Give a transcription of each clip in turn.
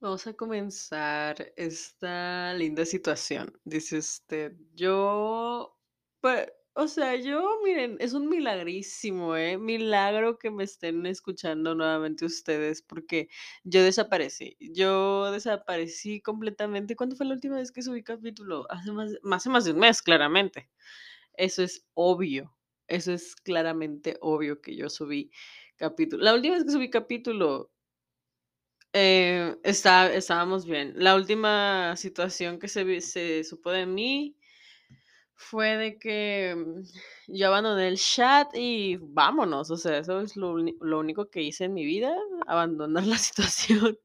Vamos a comenzar esta linda situación. Dice usted, yo, pues, o sea, yo, miren, es un milagrísimo, ¿eh? Milagro que me estén escuchando nuevamente ustedes, porque yo desaparecí. Yo desaparecí completamente. ¿Cuándo fue la última vez que subí capítulo? Hace más, hace más de un mes, claramente. Eso es obvio. Eso es claramente obvio que yo subí capítulo. La última vez que subí capítulo eh, está estábamos bien. La última situación que se se supo de mí fue de que, mm, yo abandoné el chat y vámonos, o sea, eso es lo lo único que hice en mi vida, abandonar la situación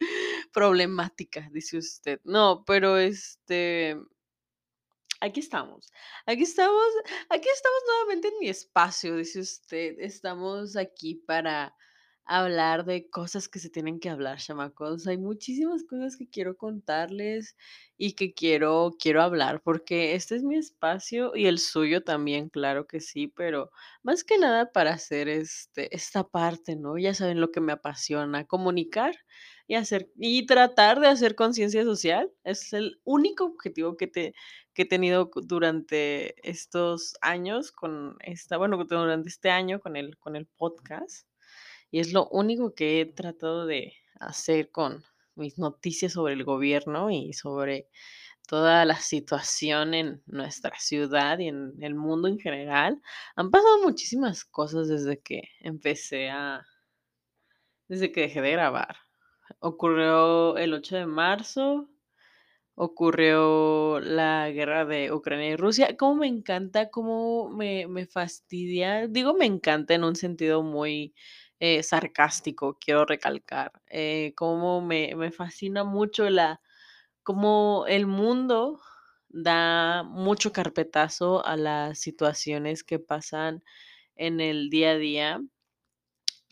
problemática, dice usted. No, pero, este Aquí estamos, aquí estamos, aquí estamos nuevamente en mi espacio, dice usted. Estamos aquí para hablar de cosas que se tienen que hablar, chamacos. Hay muchísimas cosas que quiero contarles y que quiero, quiero hablar, porque este es mi espacio y el suyo también, claro que sí, pero más que nada para hacer este, esta parte, ¿no? Ya saben lo que me apasiona, comunicar y hacer, y tratar de hacer conciencia social. Es el único objetivo que te que he tenido durante estos años con esta, bueno, durante este año con el, con el podcast. Y es lo único que he tratado de hacer con mis noticias sobre el gobierno y sobre toda la situación en nuestra ciudad y en el mundo en general. Han pasado muchísimas cosas desde que empecé a, desde que dejé de grabar. Ocurrió el 8 de marzo, Ocurrió la guerra de Ucrania y Rusia. Cómo me encanta, cómo me me fastidia. Digo, me encanta en un sentido muy, eh, sarcástico, quiero recalcar, eh, cómo me me fascina mucho la cómo el mundo da mucho carpetazo a las situaciones que pasan en el día a día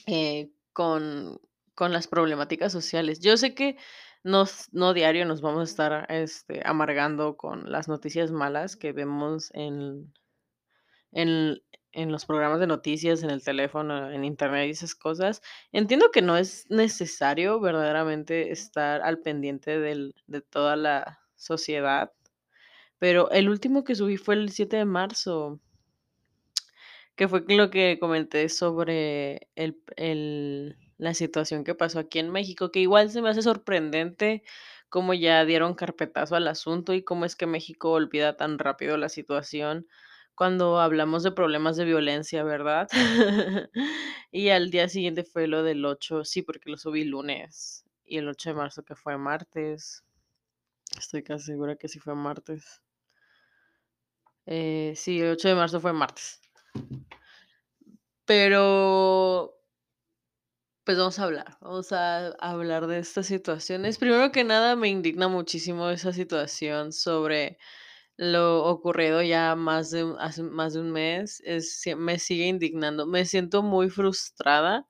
eh, con, con las problemáticas sociales. Yo sé que nos, no diario nos vamos a estar este, amargando con las noticias malas que vemos en, en, en los programas de noticias, en el teléfono, en internet y esas cosas. Entiendo que no es necesario verdaderamente estar al pendiente de toda la sociedad, pero el último que subí fue el 7 de marzo que fue lo que comenté sobre la situación que pasó aquí en México, que igual se me hace sorprendente cómo ya dieron carpetazo al asunto y cómo es que México olvida tan rápido la situación cuando hablamos de problemas de violencia, ¿verdad? Y al día siguiente fue lo del 8 sí, porque lo subí lunes, y el 8 de marzo, que fue martes, estoy casi segura que sí fue martes. Eh, sí, el 8 de marzo fue martes. Pero Pues vamos a hablar, vamos a hablar de estas situaciones. Primero que nada, me indigna muchísimo esa situación sobre lo ocurrido ya más de hace más de un mes, es me sigue indignando. Me siento muy frustrada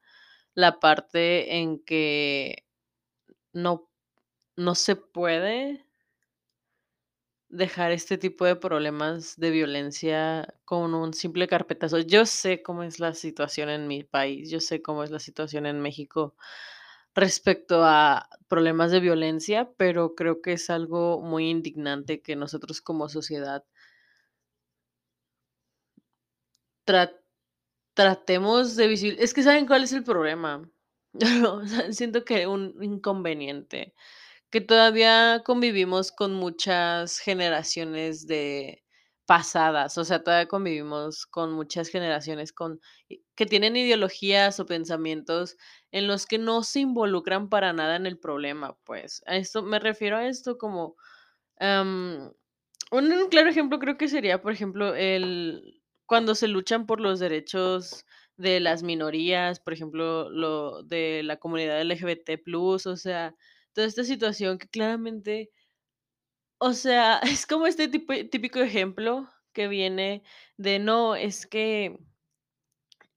la parte en que no no se puede dejar este tipo de problemas de violencia con un simple carpetazo. Yo sé cómo es la situación en mi país, yo sé cómo es la situación en México respecto a problemas de violencia, pero creo que es algo muy indignante que nosotros como sociedad tra- tratemos de visibil es que ¿saben cuál es el problema? Siento que un inconveniente Que todavía convivimos con muchas generaciones de pasadas, o sea, todavía convivimos con muchas generaciones con que tienen ideologías o pensamientos en los que no se involucran para nada en el problema, pues, a esto me refiero a esto como, un claro ejemplo creo que sería, por ejemplo, el cuando se luchan por los derechos de las minorías, por ejemplo, lo de la comunidad LGBT o sea, toda esta situación que claramente, o sea, es como este tipo típico ejemplo que viene de no, es que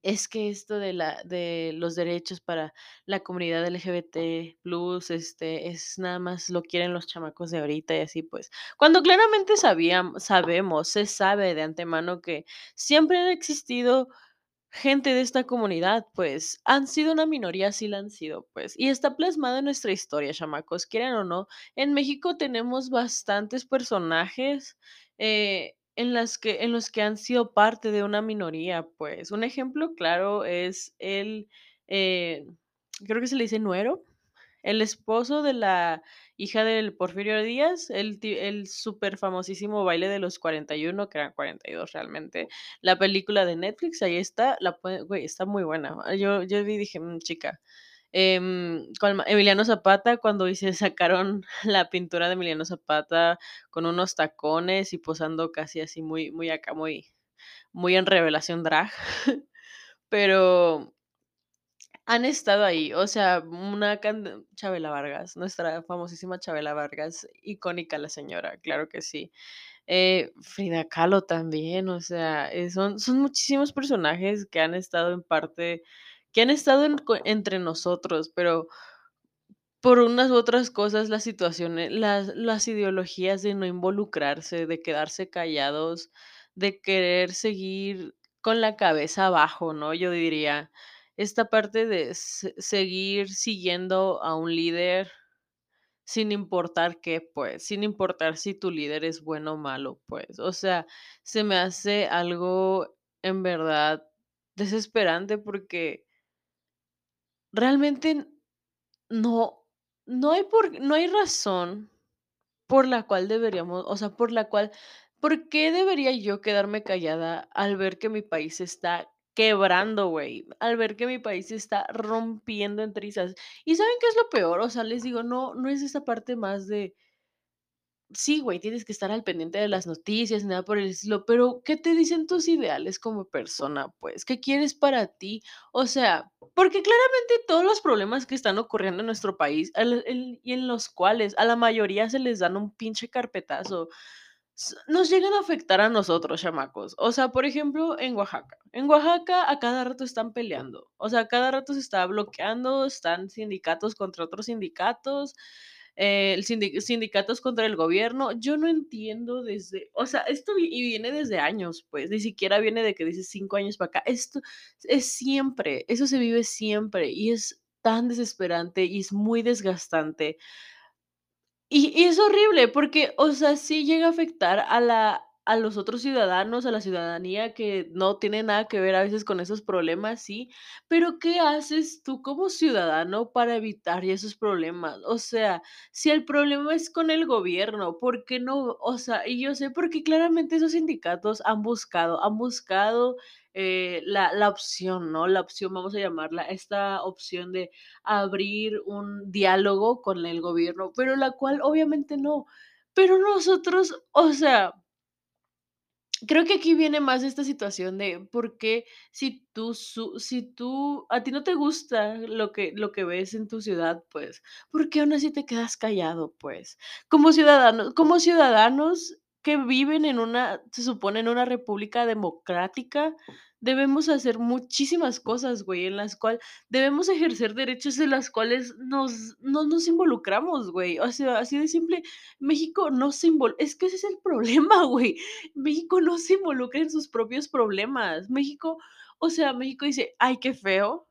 es que esto de la de los derechos para la comunidad LGBT plus, este, es nada más lo quieren los chamacos de ahorita y así, pues, cuando claramente sabíamos sabemos, se sabe de antemano que siempre han existido gente de esta comunidad, pues, han sido una minoría, sí la han sido, pues, y está plasmado en nuestra historia, chamacos, quieran o no. En México tenemos bastantes personajes, eh, en las que en los que han sido parte de una minoría, pues. Un ejemplo claro es el, eh, creo que se le dice Nuero, el esposo de la hija del Porfirio Díaz, el el superfamosísimo Baile de los 41, que eran 42 realmente. La película de Netflix, ahí está, la güey, está muy buena. Yo yo vi y dije: "Mm, chica". Em, con Emiliano Zapata, cuando se sacaron la pintura de Emiliano Zapata con unos tacones y posando casi así muy muy acá, muy muy en revelación drag. Pero han estado ahí, o sea, una Chabela Vargas, nuestra famosísima Chabela Vargas, icónica la señora, claro que sí. Eh, Frida Kahlo también, o sea, eh, son son muchísimos personajes que han estado en parte que han estado entre nosotros, pero por unas u otras cosas, las situaciones, las las ideologías de no involucrarse, de quedarse callados, de querer seguir con la cabeza abajo, ¿no? Yo diría, esta parte de se seguir siguiendo a un líder sin importar qué, pues, sin importar si tu líder es bueno o malo, pues. O sea, se me hace algo en verdad desesperante porque realmente no, no hay por no hay razón por la cual deberíamos, o sea, por la cual, ¿por qué debería yo quedarme callada al ver que mi país está quebrando, güey? Al ver que mi país está rompiendo en trizas. ¿Y saben qué es lo peor? O sea, les digo, no, no es esa parte más de Sí, güey, tienes que estar al pendiente de las noticias, nada por el estilo, pero ¿qué te dicen tus ideales como persona, pues? ¿Qué quieres para ti? O sea, porque claramente todos los problemas que están ocurriendo en nuestro país, y en los cuales a la mayoría se les dan un pinche carpetazo, nos llegan a afectar a nosotros, chamacos. O sea, por ejemplo, en Oaxaca. En Oaxaca a cada rato están peleando, o sea, a cada rato se está bloqueando, están sindicatos contra otros sindicatos, eh, sindicatos contra el gobierno. Yo no entiendo desde o sea, esto y viene desde años, pues, ni siquiera viene de que dices 5 años para acá. Esto es siempre, eso se vive siempre y es tan desesperante y es muy desgastante. Y y es horrible porque, o sea, sí llega a afectar a la a los otros ciudadanos, a la ciudadanía que no tiene nada que ver a veces con esos problemas, sí, pero ¿qué haces tú como ciudadano para evitar esos problemas? O sea, si el problema es con el gobierno, ¿por qué no? O sea, y yo sé porque claramente esos sindicatos han buscado han buscado, eh, la la opción, ¿no? La opción, vamos a llamarla, esta opción de abrir un diálogo con el gobierno, pero la cual obviamente no. Pero nosotros, o sea creo que aquí viene más esta situación de por qué si tú si tú a ti no te gusta lo que lo que ves en tu ciudad, pues, ¿por qué aún así te quedas callado, pues? Como ciudadanos como ciudadanos que viven en una, se supone, en una república democrática, debemos hacer muchísimas cosas, güey, en las cual debemos ejercer derechos en las cuales nos no nos involucramos, güey. O sea, así de simple. México no se invol es que ese es el problema, güey. México no se involucra en sus propios problemas. México, o sea, México dice: "Ay, qué feo,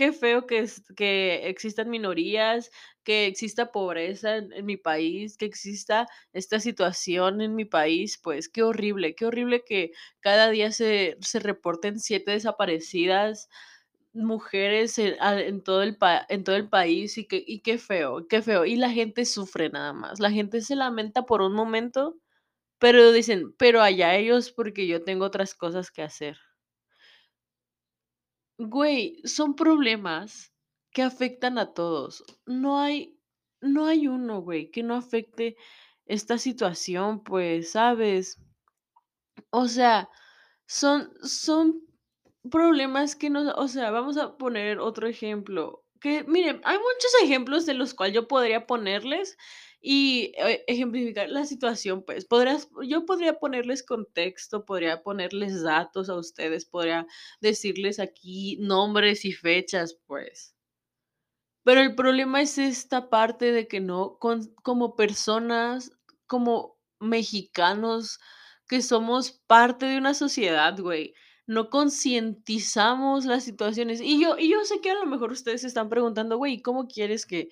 qué feo que existan minorías, que exista pobreza en mi país, que exista esta situación en mi país, pues, qué horrible, qué horrible que cada día se reporten 7 desaparecidas mujeres en todo el en todo el país y que y qué feo, qué feo". Y la gente sufre nada más. La gente se lamenta por un momento, pero dicen: "Pero allá ellos, porque yo tengo otras cosas que hacer". Güey, son problemas que afectan a todos. No hay no hay uno, güey, que no afecte esta situación, pues, ¿sabes? O sea, son son problemas que no o sea, vamos a poner otro ejemplo, que miren, hay muchos ejemplos de los cual yo podría ponerles y, eh, ejemplificar la situación, pues, podrías yo podría ponerles contexto, podría ponerles datos a ustedes, podría decirles aquí nombres y fechas, pues. Pero el problema es esta parte de que no con como personas, como mexicanos que somos parte de una sociedad, güey, no concientizamos las situaciones. Y yo y yo sé que a lo mejor ustedes se están preguntando: "Güey, ¿cómo quieres que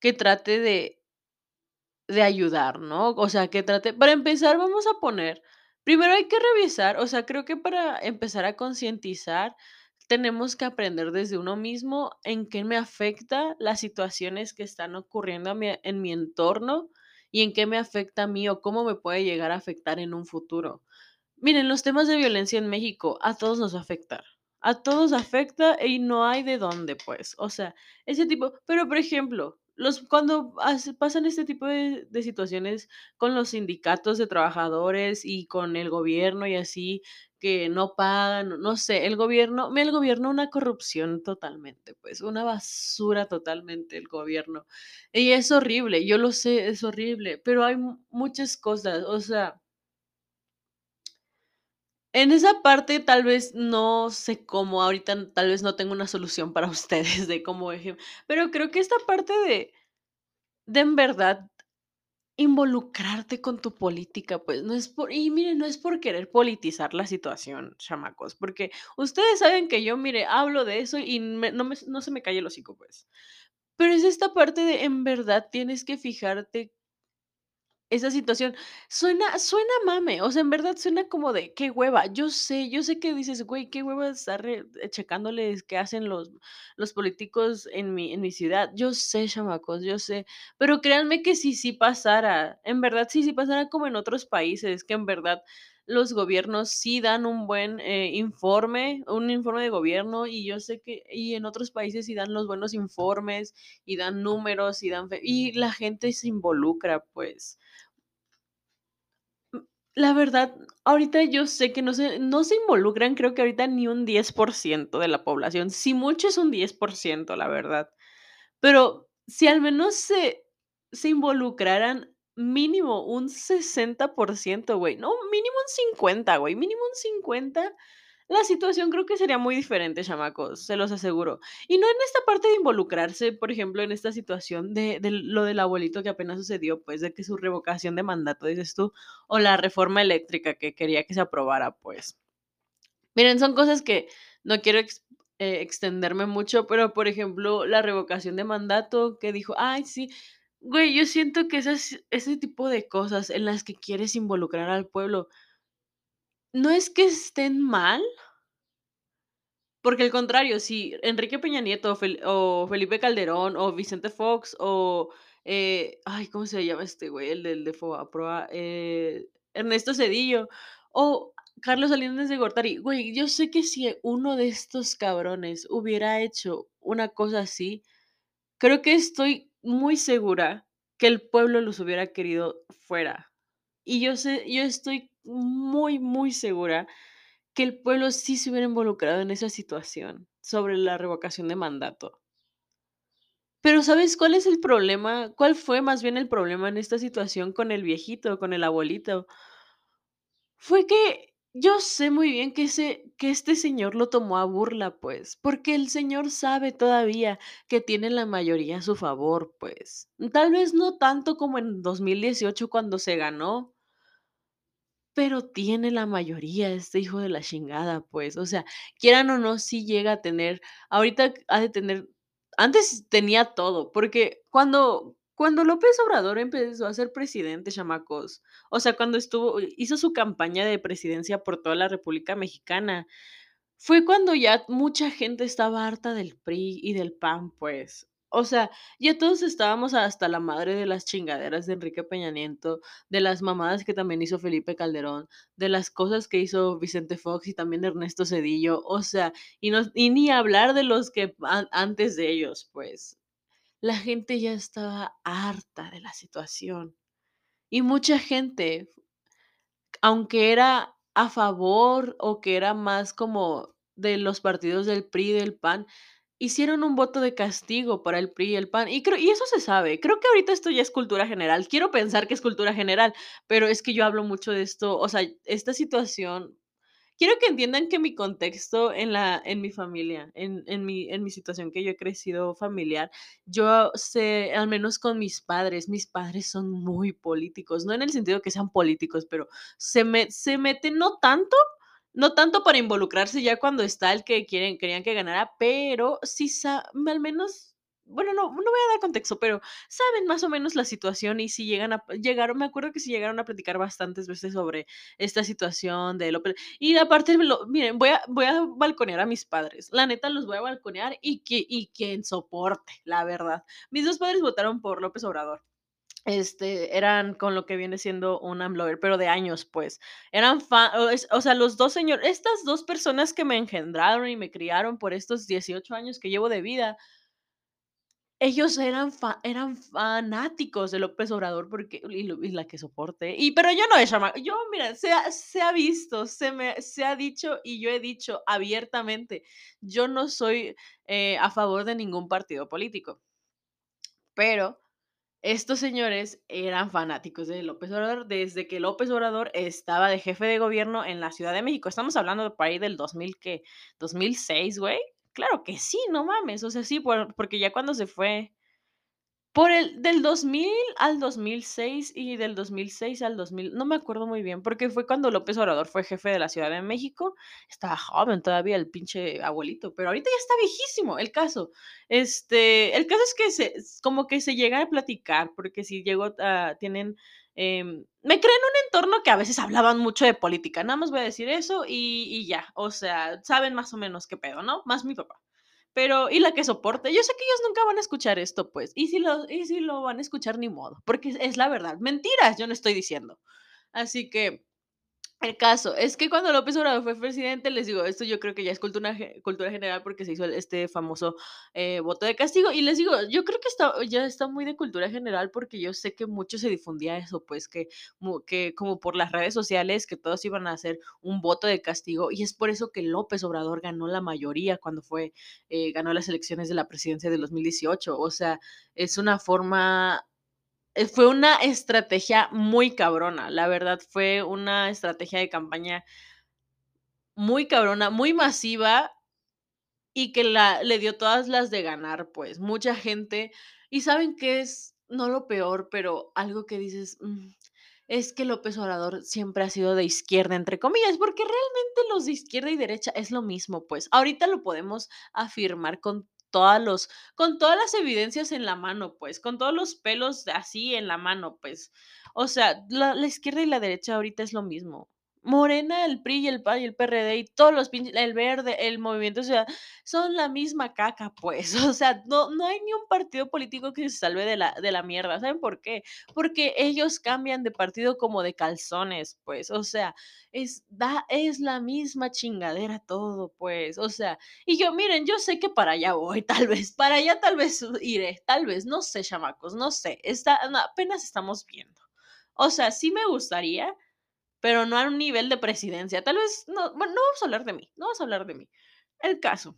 que trate de de ayudar, ¿no? O sea, que trate para empezar, vamos a poner, primero hay que revisar, o sea, creo que para empezar a concientizar, tenemos que aprender desde uno mismo en qué me afecta las situaciones que están ocurriendo en mi entorno y en qué me afecta a mí o cómo me puede llegar a afectar en un futuro. Miren, los temas de violencia en México a todos nos va a afectar. A todos afecta y no hay de dónde, pues. O sea, ese tipo, pero por ejemplo, los cuando pasan este tipo de, de situaciones con los sindicatos de trabajadores y con el gobierno y así, que no pagan, no sé, el gobierno, el gobierno una corrupción totalmente, pues, una basura totalmente el gobierno. Y es horrible, yo lo sé, es horrible, pero hay mu- muchas cosas, o sea, en esa parte, tal vez, no sé cómo, ahorita tal vez no tengo una solución para ustedes de cómo eje pero creo que esta parte de de en verdad involucrarte con tu política, pues, no es por y miren, no es por querer politizar la situación, chamacos, porque ustedes saben que yo, mire, hablo de eso y me no me no se me cae el hocico, pues. Pero es esta parte de en verdad tienes que fijarte esa situación suena suena mame, o sea, en verdad suena como de qué hueva. Yo sé, yo sé que dices: "Güey, qué hueva estar eh, checándoles qué hacen los los políticos en mi en mi ciudad". Yo sé, chamacos, yo sé, pero créanme que si sí pasara, en verdad, si sí pasara como en otros países, que en verdad los gobiernos sí dan un buen, eh, informe, un informe de gobierno, y yo sé que y en otros países sí dan los buenos informes, y dan números, y dan fe y la gente se involucra, pues. La verdad, ahorita yo sé que no se no se involucran, creo que ahorita ni un 10% de la población, si mucho es un 10%, la verdad. Pero si al menos se se involucraran mínimo un 60%, güey, no, mínimo un 50, güey, mínimo un 50, la situación creo que sería muy diferente, chamacos, se los aseguro. Y no en esta parte de involucrarse, por ejemplo, en esta situación de lo del abuelito que apenas sucedió, pues, de que su revocación de mandato, dices tú, o la reforma eléctrica que quería que se aprobara, pues. Miren, son cosas que no quiero eh, extenderme mucho, pero, por ejemplo, la revocación de mandato que dijo: "Ay, sí". Güey, yo siento que esas ese tipo de cosas en las que quieres involucrar al pueblo, no es que estén mal, porque al contrario, si Enrique Peña Nieto, o Fel o Felipe Calderón, o Vicente Fox, o, eh, ay, ¿cómo se llama este güey? El del de Fobaproa, eh, Ernesto Zedillo, o Carlos Salinas de Gortari. Güey, yo sé que si uno de estos cabrones hubiera hecho una cosa así, creo que estoy muy segura que el pueblo los hubiera querido fuera. Y yo sé yo estoy muy, muy segura que el pueblo sí se hubiera involucrado en esa situación sobre la revocación de mandato. Pero, ¿sabes cuál es el problema? ¿Cuál fue más bien el problema en esta situación con el viejito, con el abuelito? Fue que yo sé muy bien que ese que este señor lo tomó a burla, pues, porque el señor sabe todavía que tiene la mayoría a su favor, pues. Tal vez no tanto como en 2018 cuando se ganó, Pero tiene la mayoría, este hijo de la chingada, pues, o sea, quieran o no, sí llega a tener ahorita ha de tener antes tenía todo, porque cuando cuando López Obrador empezó a ser presidente, chamacos, o sea, cuando estuvo hizo su campaña de presidencia por toda la República Mexicana, fue cuando ya mucha gente estaba harta del PRI y del PAN, pues. O sea, ya todos estábamos hasta la madre de las chingaderas de Enrique Peña Nieto, de las mamadas que también hizo Felipe Calderón, de las cosas que hizo Vicente Fox y también Ernesto Zedillo, o sea, y no y ni hablar de los que an antes de ellos, pues. La gente ya estaba harta de la situación. Y mucha gente aunque era a favor, o que era más como de los partidos del PRI del PAN, hicieron un voto de castigo para el PRI y el PAN, y creo y eso se sabe. Creo que ahorita esto ya es cultura general. Quiero pensar que es cultura general, pero es que yo hablo mucho de esto, o sea, esta situación Quiero que entiendan que mi contexto en la en mi familia, en en mi en mi situación que yo he crecido familiar, yo sé, al menos con mis padres, mis padres son muy políticos, no en el sentido que sean políticos, pero se me se meten, no tanto, No tanto para involucrarse ya cuando está el que quieren querían que ganara, pero sí sa al menos, bueno, no no voy a dar contexto, pero saben más o menos la situación y si llegan a llegaron me acuerdo que sí llegaron a platicar bastantes veces sobre esta situación de López y aparte lo miren, voy a voy a balconear a mis padres, la neta los voy a balconear y que y quien soporte, la verdad. Mis 2 padres votaron por López Obrador. Este, eran con lo que viene siendo un AMLover, pero de años, pues. Eran fa o sea, los 2 señor estas 2 personas que me engendraron y me criaron por estos 18 años que llevo de vida ellos eran fa eran fanáticos de López Obrador porque y y la que soporte. Y pero yo no de chama yo, mira, se ha se ha visto, se me se ha dicho y yo he dicho abiertamente, yo no soy, eh, a favor de ningún partido político. Pero estos señores eran fanáticos de López Obrador desde que López Obrador estaba de jefe de gobierno en la Ciudad de México. Estamos hablando de ahí del 2000, ¿qué? ¿2006, güey? Claro que sí, no mames, o sea, sí, por porque ya cuando se fue por el del 2000 al 2006 y del 2006 al 2000, no me acuerdo muy bien, porque fue cuando López Obrador fue jefe de la Ciudad de México. Estaba joven todavía el pinche abuelito, pero ahorita ya está viejísimo. El caso, este, el caso es que se como que se llega a platicar, porque si llegó a tienen, em, me crié en un entorno que a veces hablaban mucho de política, nada más voy a decir eso y y ya, o sea, saben más o menos qué pedo, ¿no? Más mi papá. Pero y la que soporte, yo sé que ellos nunca van a escuchar esto, pues, y si lo y si lo van a escuchar, ni modo, porque es la verdad. Mentiras, yo no estoy diciendo. Así que el caso es que cuando López Obrador fue presidente, les digo, esto yo creo que ya es cultura cultura general porque se hizo este famoso, eh, voto de castigo. Y les digo, yo creo que está ya está muy de cultura general porque yo sé que mucho se difundía eso, pues, que que como por las redes sociales, que todos iban a hacer un voto de castigo, y es por eso que López Obrador ganó la mayoría cuando fue, eh, ganó las elecciones de la presidencia del 2018. O sea, es una forma fue una estrategia muy cabrona, la verdad, fue una estrategia de campaña muy cabrona, muy masiva y que la le dio todas las de ganar, pues, mucha gente ¿y saben qué es? No lo peor, pero algo que dices: "Mm, es que López Obrador siempre ha sido de izquierda", entre comillas, porque realmente los de izquierda y derecha es lo mismo, pues. Ahorita lo podemos afirmar con todas los con todas las evidencias en la mano, pues, con todos los pelos así en la mano, pues. O sea, la la izquierda y la derecha ahorita es lo mismo. Morena, el PRI y el PAN y el PRD y todos los pinches el Verde, el Movimiento Ciudadano, son la misma caca, pues. O sea, no no hay ni un partido político que se salve de la de la mierda, ¿saben por qué? Porque ellos cambian de partido como de calzones, pues. O sea, es da es la misma chingadera todo, pues. O sea, y yo, miren, yo sé que para allá voy, tal vez, para allá tal vez iré, tal vez, no sé, chamacos, no sé, está apenas estamos viendo. O sea, sí me gustaría, pero no a un nivel de presidencia. Tal vez, no, bueno, no vamos a hablar de mí, no vamos a hablar de mí. El caso,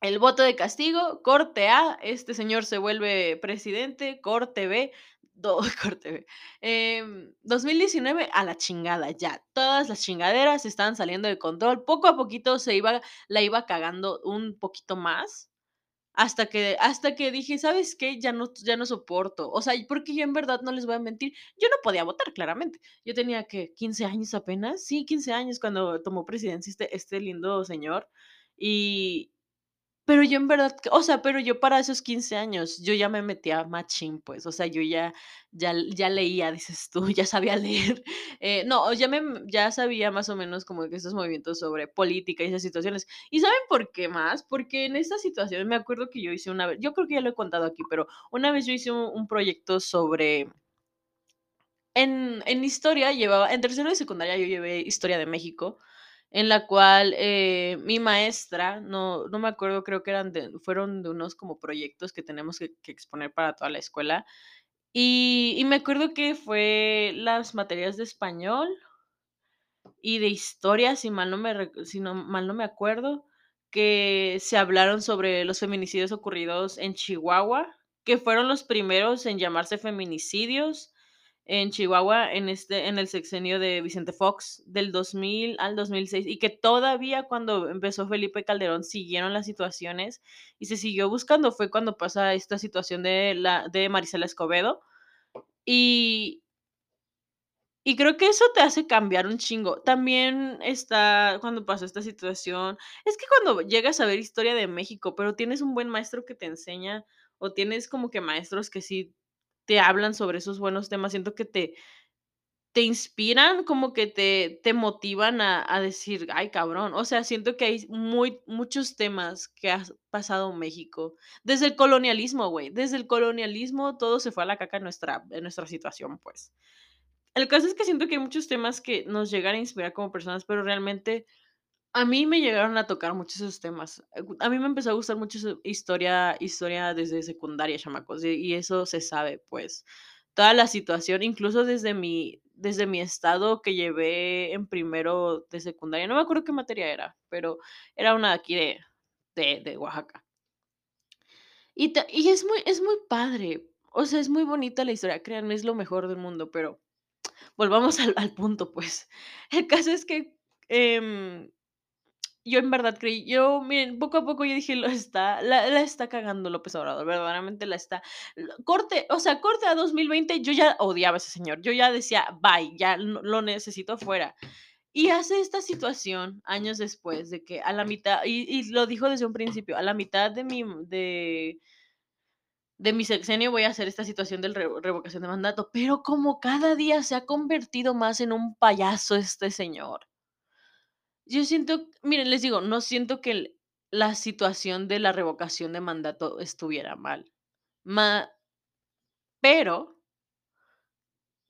el voto de castigo, corte A, este señor se vuelve presidente, corte B, do corte B, em, 2019 a la chingada, ya. Todas las chingaderas estaban saliendo de control. Poco a poquito se iba la iba cagando un poquito más, hasta que hasta que dije: "¿Sabes qué? Ya no ya no soporto". O sea, porque yo en verdad no les voy a mentir, yo no podía votar, claramente. Yo tenía, ¿qué? ¿15 años apenas? Sí, 15 años cuando tomó presidencia este este lindo señor. Y pero yo en verdad, o sea, pero yo para esos 15 años, yo ya me metía machín, pues, o sea, yo ya ya ya leía, dices tú, ya sabía leer. Eh, no, ya me ya sabía más o menos como que esos movimientos sobre política y esas situaciones. ¿Y saben por qué más? Porque en esta situación me acuerdo que yo hice una vez, yo creo que ya lo he contado aquí, pero una vez yo hice un un proyecto sobre en en historia llevaba en tercero de secundaria yo llevé Historia de México, en la cual, eh, mi maestra, no no me acuerdo, creo que eran fueron de unos como proyectos que tenemos que exponer para toda la escuela. Y me acuerdo que fue las materias de español y de historia, si mal no me si mal no me acuerdo, que se hablaron sobre los feminicidios ocurridos en Chihuahua, que fueron los primeros en llamarse feminicidios en Chihuahua en este en el sexenio de Vicente Fox, del 2000 al 2006, y que todavía cuando empezó Felipe Calderón siguieron las situaciones y se siguió buscando. Fue cuando pasa esta situación de la de Marisela Escobedo. Y Y creo que eso te hace cambiar un chingo. También está cuando pasó esta situación es que cuando llegas a ver historia de México, pero tienes un buen maestro que te enseña, o tienes como que maestros que sí te hablan sobre esos buenos temas, siento que te te inspiran, como que te te motivan a a decir: "Ay, cabrón". O sea, siento que hay muy muchos temas que has pasado México. Desde el colonialismo, güey, desde el colonialismo todo se fue a la caca en nuestra en nuestra situación, pues. El caso es que siento que hay muchos temas que nos llegan a inspirar como personas, pero realmente a mí me llegaron a tocar mucho esos temas. Eh, a mí me empezó a gustar mucho historia historia desde secundaria, chamacos, y y eso se sabe, pues. Toda la situación, incluso desde mi desde mi estado que llevé en primero de secundaria, no me acuerdo qué materia era, pero era una de aquí de de de Oaxaca. Y ta y es muy es muy padre. O sea, es muy bonita la historia, créanme, es lo mejor del mundo, pero volvamos al al punto, pues. El caso es que, em, yo en verdad creí yo, miren, poco a poco yo dije: "Lo está la la está cagando López Obrador, verdaderamente la está". Corte, o sea, corte a 2020, yo ya odiaba a ese señor. Yo ya decía: "Bye, ya lo necesito fuera". Y hace esta situación años después de que a la mitad y y lo dijo desde un principio: "A la mitad de mi de" "de mi sexenio voy a hacer esta situación revo revocación de mandato". Pero como cada día se ha convertido más en un payaso este señor. Yo siento miren, les digo, no siento que el la situación de la revocación de mandato estuviera mal. Ma pero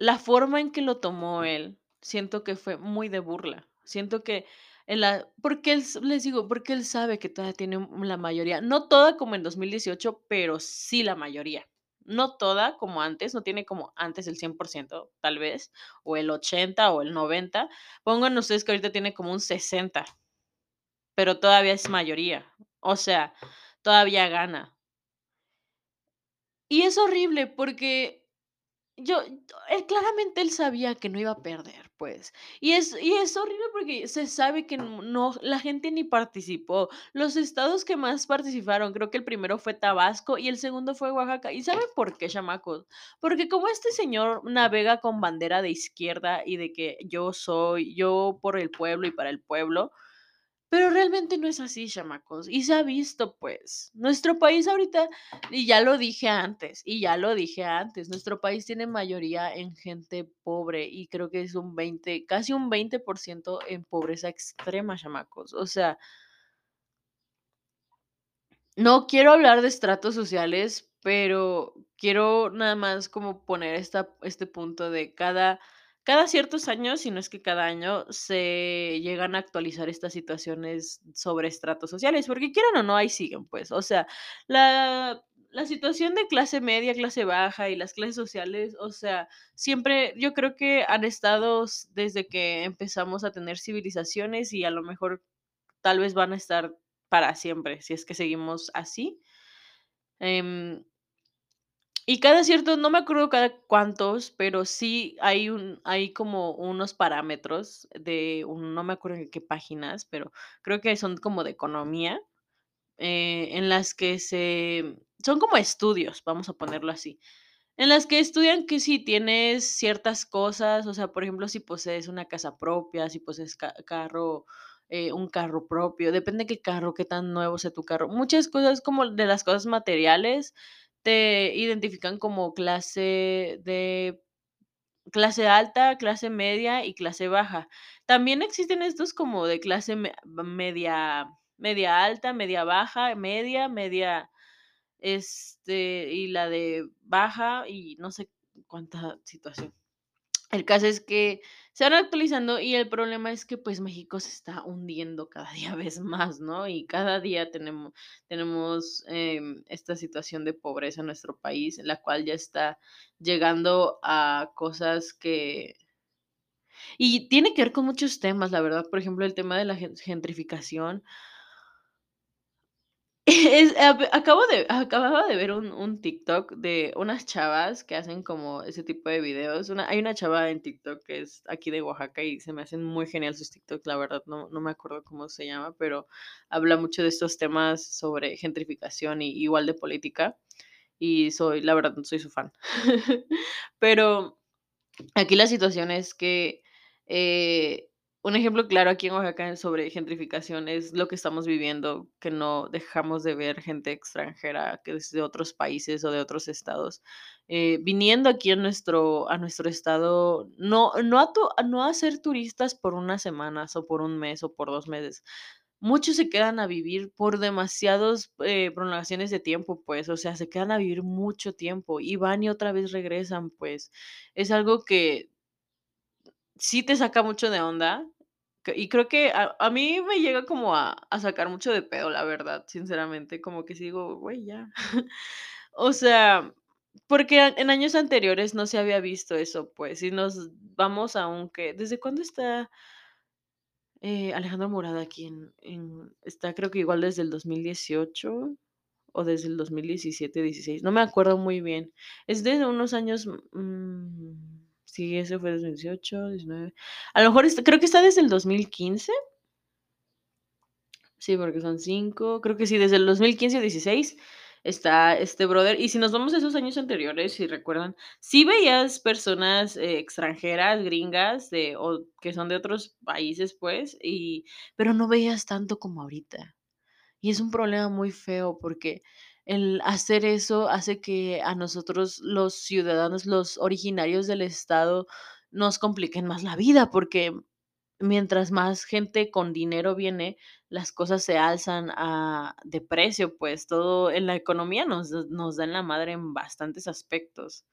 la forma en que lo tomó él, siento que fue muy de burla. Siento que en la porque él les digo, porque él sabe que todavía tiene, mm, la mayoría, no toda como en 2018, pero sí la mayoría. No toda como antes, no tiene como antes el 100% tal vez, o el 80 o el 90. Pongan ustedes que ahorita tiene como un 60. Pero todavía es mayoría. O sea, todavía gana. Y es horrible porque yo él claramente él sabía que no iba a perder, pues. Y es y es horrible porque se sabe que n no la gente ni participó. Los estados que más participaron, creo que el primero fue Tabasco y el segundo fue Oaxaca, ¿y saben por qué, chamacos? Porque como este señor navega con bandera de izquierda y de que yo soy yo por el pueblo y para el pueblo, pero realmente no es así, chamacos, y se ha visto, pues. Nuestro país ahorita, y ya lo dije antes, y ya lo dije antes, nuestro país tiene mayoría en gente pobre, y creo que es un 20, casi un 20% en pobreza extrema, chamacos. O sea no quiero hablar de estratos sociales, pero quiero nada más como poner esta este punto de cada cada ciertos años, si no es que cada año, se llegan a actualizar estas situaciones sobre estratos sociales, porque quieran o no, ahí siguen, pues. O sea, la la situación de clase media, clase baja y las clases sociales, o sea, siempre yo creo que han estado desde que empezamos a tener civilizaciones y a lo mejor tal vez van a estar para siempre, si es que seguimos así. Em y cada cierto no me acuerdo cada cuántos, pero sí hay un hay como unos parámetros de un no me acuerdo en qué páginas, pero creo que son como de economía, eh, en las que se son como estudios, vamos a ponerlo así, en las que estudian que si tienes ciertas cosas, o sea, por ejemplo, si posees una casa propia, si posees ca carro, eh, un carro propio, depende qué carro, qué tan nuevo sea tu carro. Muchas cosas como de las cosas materiales identifican como clase de clase alta, clase media y clase baja. También existen estos como de clase me media media alta, media baja, media, media, este, y la de baja y no sé cuánta situación. El caso es que se van actualizando y el problema es que, pues, México se está hundiendo cada día vez más, ¿no? Y cada día tenemo tenemos, em, esta situación de pobreza en nuestro país, la cual ya está llegando a cosas que y tiene que ver con muchos temas, la verdad, por ejemplo, el tema de la gen gentrificación. Es acabo de acababa de ver un un TikTok de unas chavas que hacen como ese tipo de videos. Una hay una chava en TikTok que es aquí de Oaxaca y se me hacen muy genial sus TikToks, la verdad, no no me acuerdo cómo se llama, pero habla mucho de estos temas sobre gentrificación y igual de política, y soy la verdad, soy su fan. Pero Aquí la situación es que, eh, un ejemplo claro aquí en Oaxaca sobre gentrificación es lo que estamos viviendo, que no dejamos de ver gente extranjera que es de otros países o de otros estados, eh, viniendo aquí a nuestro a nuestro estado, no no a tu no a ser turistas por unas semanas, o por un mes, o por 2 meses. Muchos se quedan a vivir por demasiados, eh, prolongaciones de tiempo, pues, o sea, se quedan a vivir mucho tiempo, y van y otra vez regresan, pues, es algo que sí te saca mucho de onda, y creo que a a mí me llega como a a sacar mucho de pedo, la verdad, sinceramente, como que sí digo: "Güey, ya". O sea, porque en años anteriores no se había visto eso, pues, si nos vamos a un ¿qué? ¿Desde cuándo está? Eh, Alejandro Murada aquí en en está creo que igual desde el 2018 o desde el 2017, 16, no me acuerdo muy bien. Es desde unos años, mm, sí, ese fue 2018, 19, a lo mejor creo que está desde el 2015. Sí, porque son 5, creo que sí, desde el 2015 o 16 está este brother, y si nos vamos a esos años anteriores, si recuerdan, sí veías personas, eh, extranjeras, gringas, de o que son de otros países, pues, y pero no veías tanto como ahorita. Y es un problema muy feo, porque el hacer eso hace que a nosotros, los ciudadanos, los originarios del estado, nos compliquen más la vida, porque mientras más gente con dinero viene, las cosas se alzan, ah, de precio, pues, todo en la economía nos nos da en la madre en bastantes aspectos.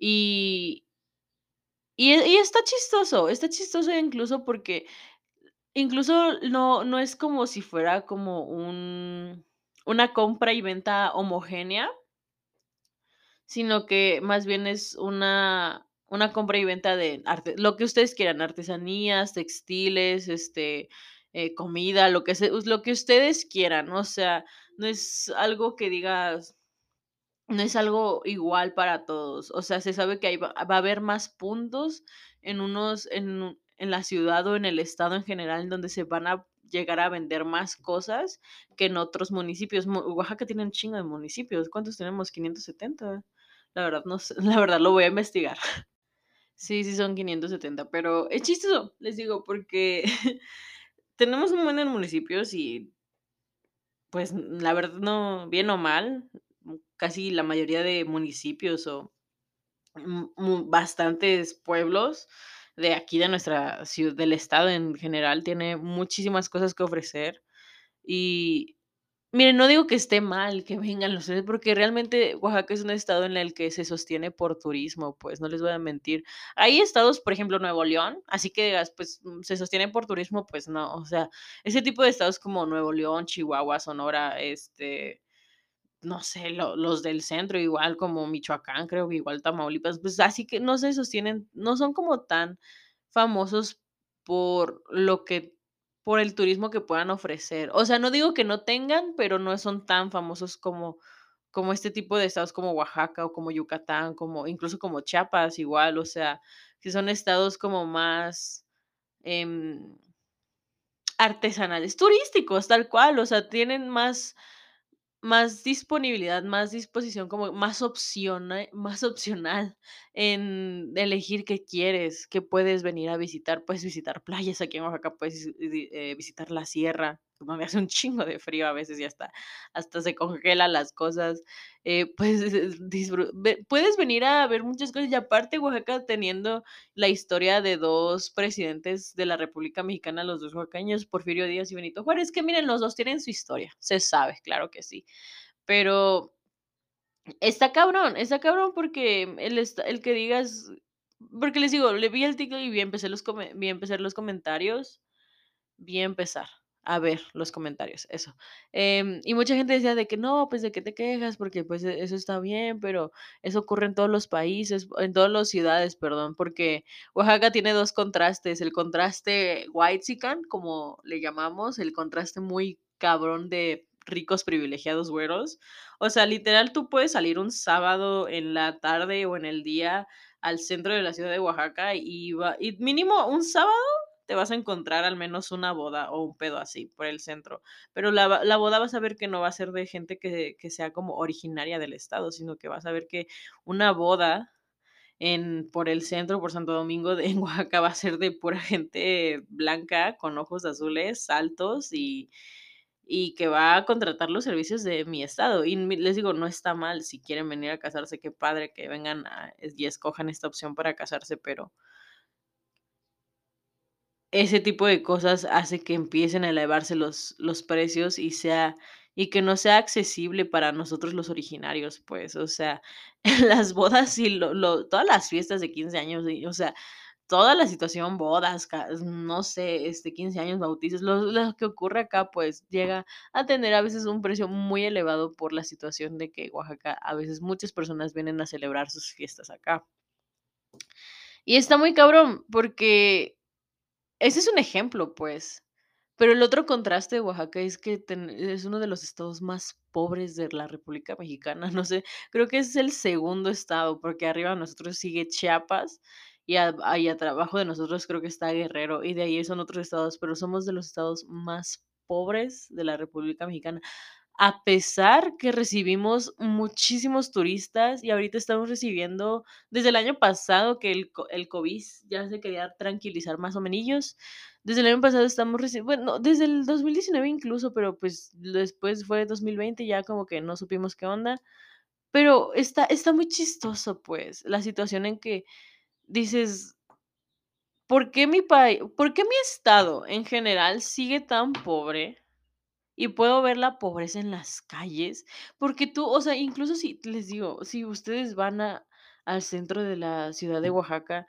Y y e está chistoso, está chistoso incluso porque, incluso no no es como si fuera como un una compra y venta homogénea sino que más bien es una una compra y venta de arte lo que ustedes quieran, artesanías, textiles, este, eh, comida, lo que se lo que ustedes quieran, o sea, no es algo que digas no es algo igual para todos, o sea, se sabe que ahí va a haber más puntos en unos en en la ciudad o en el estado en general, en donde se van a llegar a vender más cosas que en otros municipios. Mu Oaxaca tiene un chingo de municipios, ¿cuántos tenemos? 570. La verdad no sé, la verdad lo voy a investigar. Sí, sí son 570, pero es chistoso, les digo, porque tenemos un buen de municipios y pues, la verdad no, bien o mal, casi la mayoría de municipios o, mm, bastantes pueblos de aquí de nuestra ciu del estado en general, tiene muchísimas cosas que ofrecer. Y miren, no digo que esté mal que vengan los porque realmente Oaxaca es un estado en el que se sostiene por turismo, pues, no les voy a mentir. Hay estados, por ejemplo, Nuevo León, así que digas, pues, mm, se sostiene por turismo, pues no, o sea, ese tipo de estados como Nuevo León, Chihuahua, Sonora, este, no sé, lo los del centro, igual como Michoacán, creo que igual Tamaulipas, pues, así que no se sostienen, no son como tan famosos por lo que por el turismo que puedan ofrecer. O sea, no digo que no tengan, pero no son tan famosos como como este tipo de estados como Oaxaca o como Yucatán, como incluso como Chiapas igual, o sea, que son estados como más, em artesanales, turísticos, tal cual, o sea, tienen más más disponibilidad, más disposición, como más opcione más opcional en elegir qué quieres, qué puedes venir a visitar. Puedes visitar playas aquí en Oaxaca, puedes, eh, visitar la sierra, donde hace un chingo de frío a veces y hasta hasta se congelan las cosas, eh, ve puedes venir a ver muchas cosas, y aparte Oaxaca teniendo la historia de 2 presidentes de la República Mexicana, los 2 oaxaqueños, Porfirio Díaz y Benito Juárez, que miren, los 2 tienen su historia, se sabe, claro que sí. Pero está cabrón, está cabrón porque el el que digas porque les digo, le vi el TikTok y vi empecé los vi empezar los comentarios, vi empezar a ver los comentarios, eso. Em, y mucha gente decía de que: "No, pues, ¿de qué te quejas?, porque, pues, e eso está bien, pero eso ocurre en todos los países, en todas los ciudades", perdón, porque Oaxaca tiene 2 contrastes, el contraste whitexican, como le llamamos, el contraste muy cabrón de ricos privilegiados güeros. O sea, literal, tú puedes salir un sábado en la tarde o en el día al centro de la ciudad de Oaxaca y va y mínimo un sábado te vas a encontrar al menos una boda o un pedo así por el centro, pero la la boda vas a ver que no va a ser de gente que que sea como originaria del estado, sino que vas a ver que una boda en por el centro, por Santo Domingo de en Oaxaca va a ser de pura gente blanca con ojos azules, altos y y que va a contratar los servicios de mi estado. Y les digo, no está mal, si quieren venir a casarse, qué padre que vengan a y escojan esta opción para casarse, pero ese tipo de cosas hace que empiecen a elevarse los los precios y sea y que no sea accesible para nosotros los originarios, pues, o sea, las bodas y lo lo todas las fiestas de 15 años y, o sea, toda la situación, bodas, no sé, este, 15 años, bautizos, lo lo que ocurre acá, pues, llega a tener a veces un precio muy elevado por la situación de que Oaxaca, a veces muchas personas vienen a celebrar sus fiestas acá. Y está muy cabrón, porque ese es un ejemplo, pues. Pero el otro contraste de Oaxaca es que es uno de los estados más pobres de la República Mexicana, no sé, creo que es el segundo estado, porque arriba de nosotros sigue Chiapas y a ahí atra abajo de nosotros creo que está Guerrero, y de ahí son otros estados, pero somos de los estados más pobres de la República Mexicana. A pesar que recibimos muchísimos turistas y ahorita estamos recibiendo desde el año pasado que el el COVID ya se quería tranquilizar más o menos. Desde el año pasado estamos reci bueno, desde el 2019 incluso, pero, pues, después fue 2020, ya como que no supimos qué onda. Pero está está muy chistoso, pues, la situación en que dices ¿por qué mi pai por qué mi estado en general sigue tan pobre? Y puedo ver la pobreza en las calles, porque tú, o sea, incluso si les digo, si ustedes van a al centro de la ciudad de Oaxaca,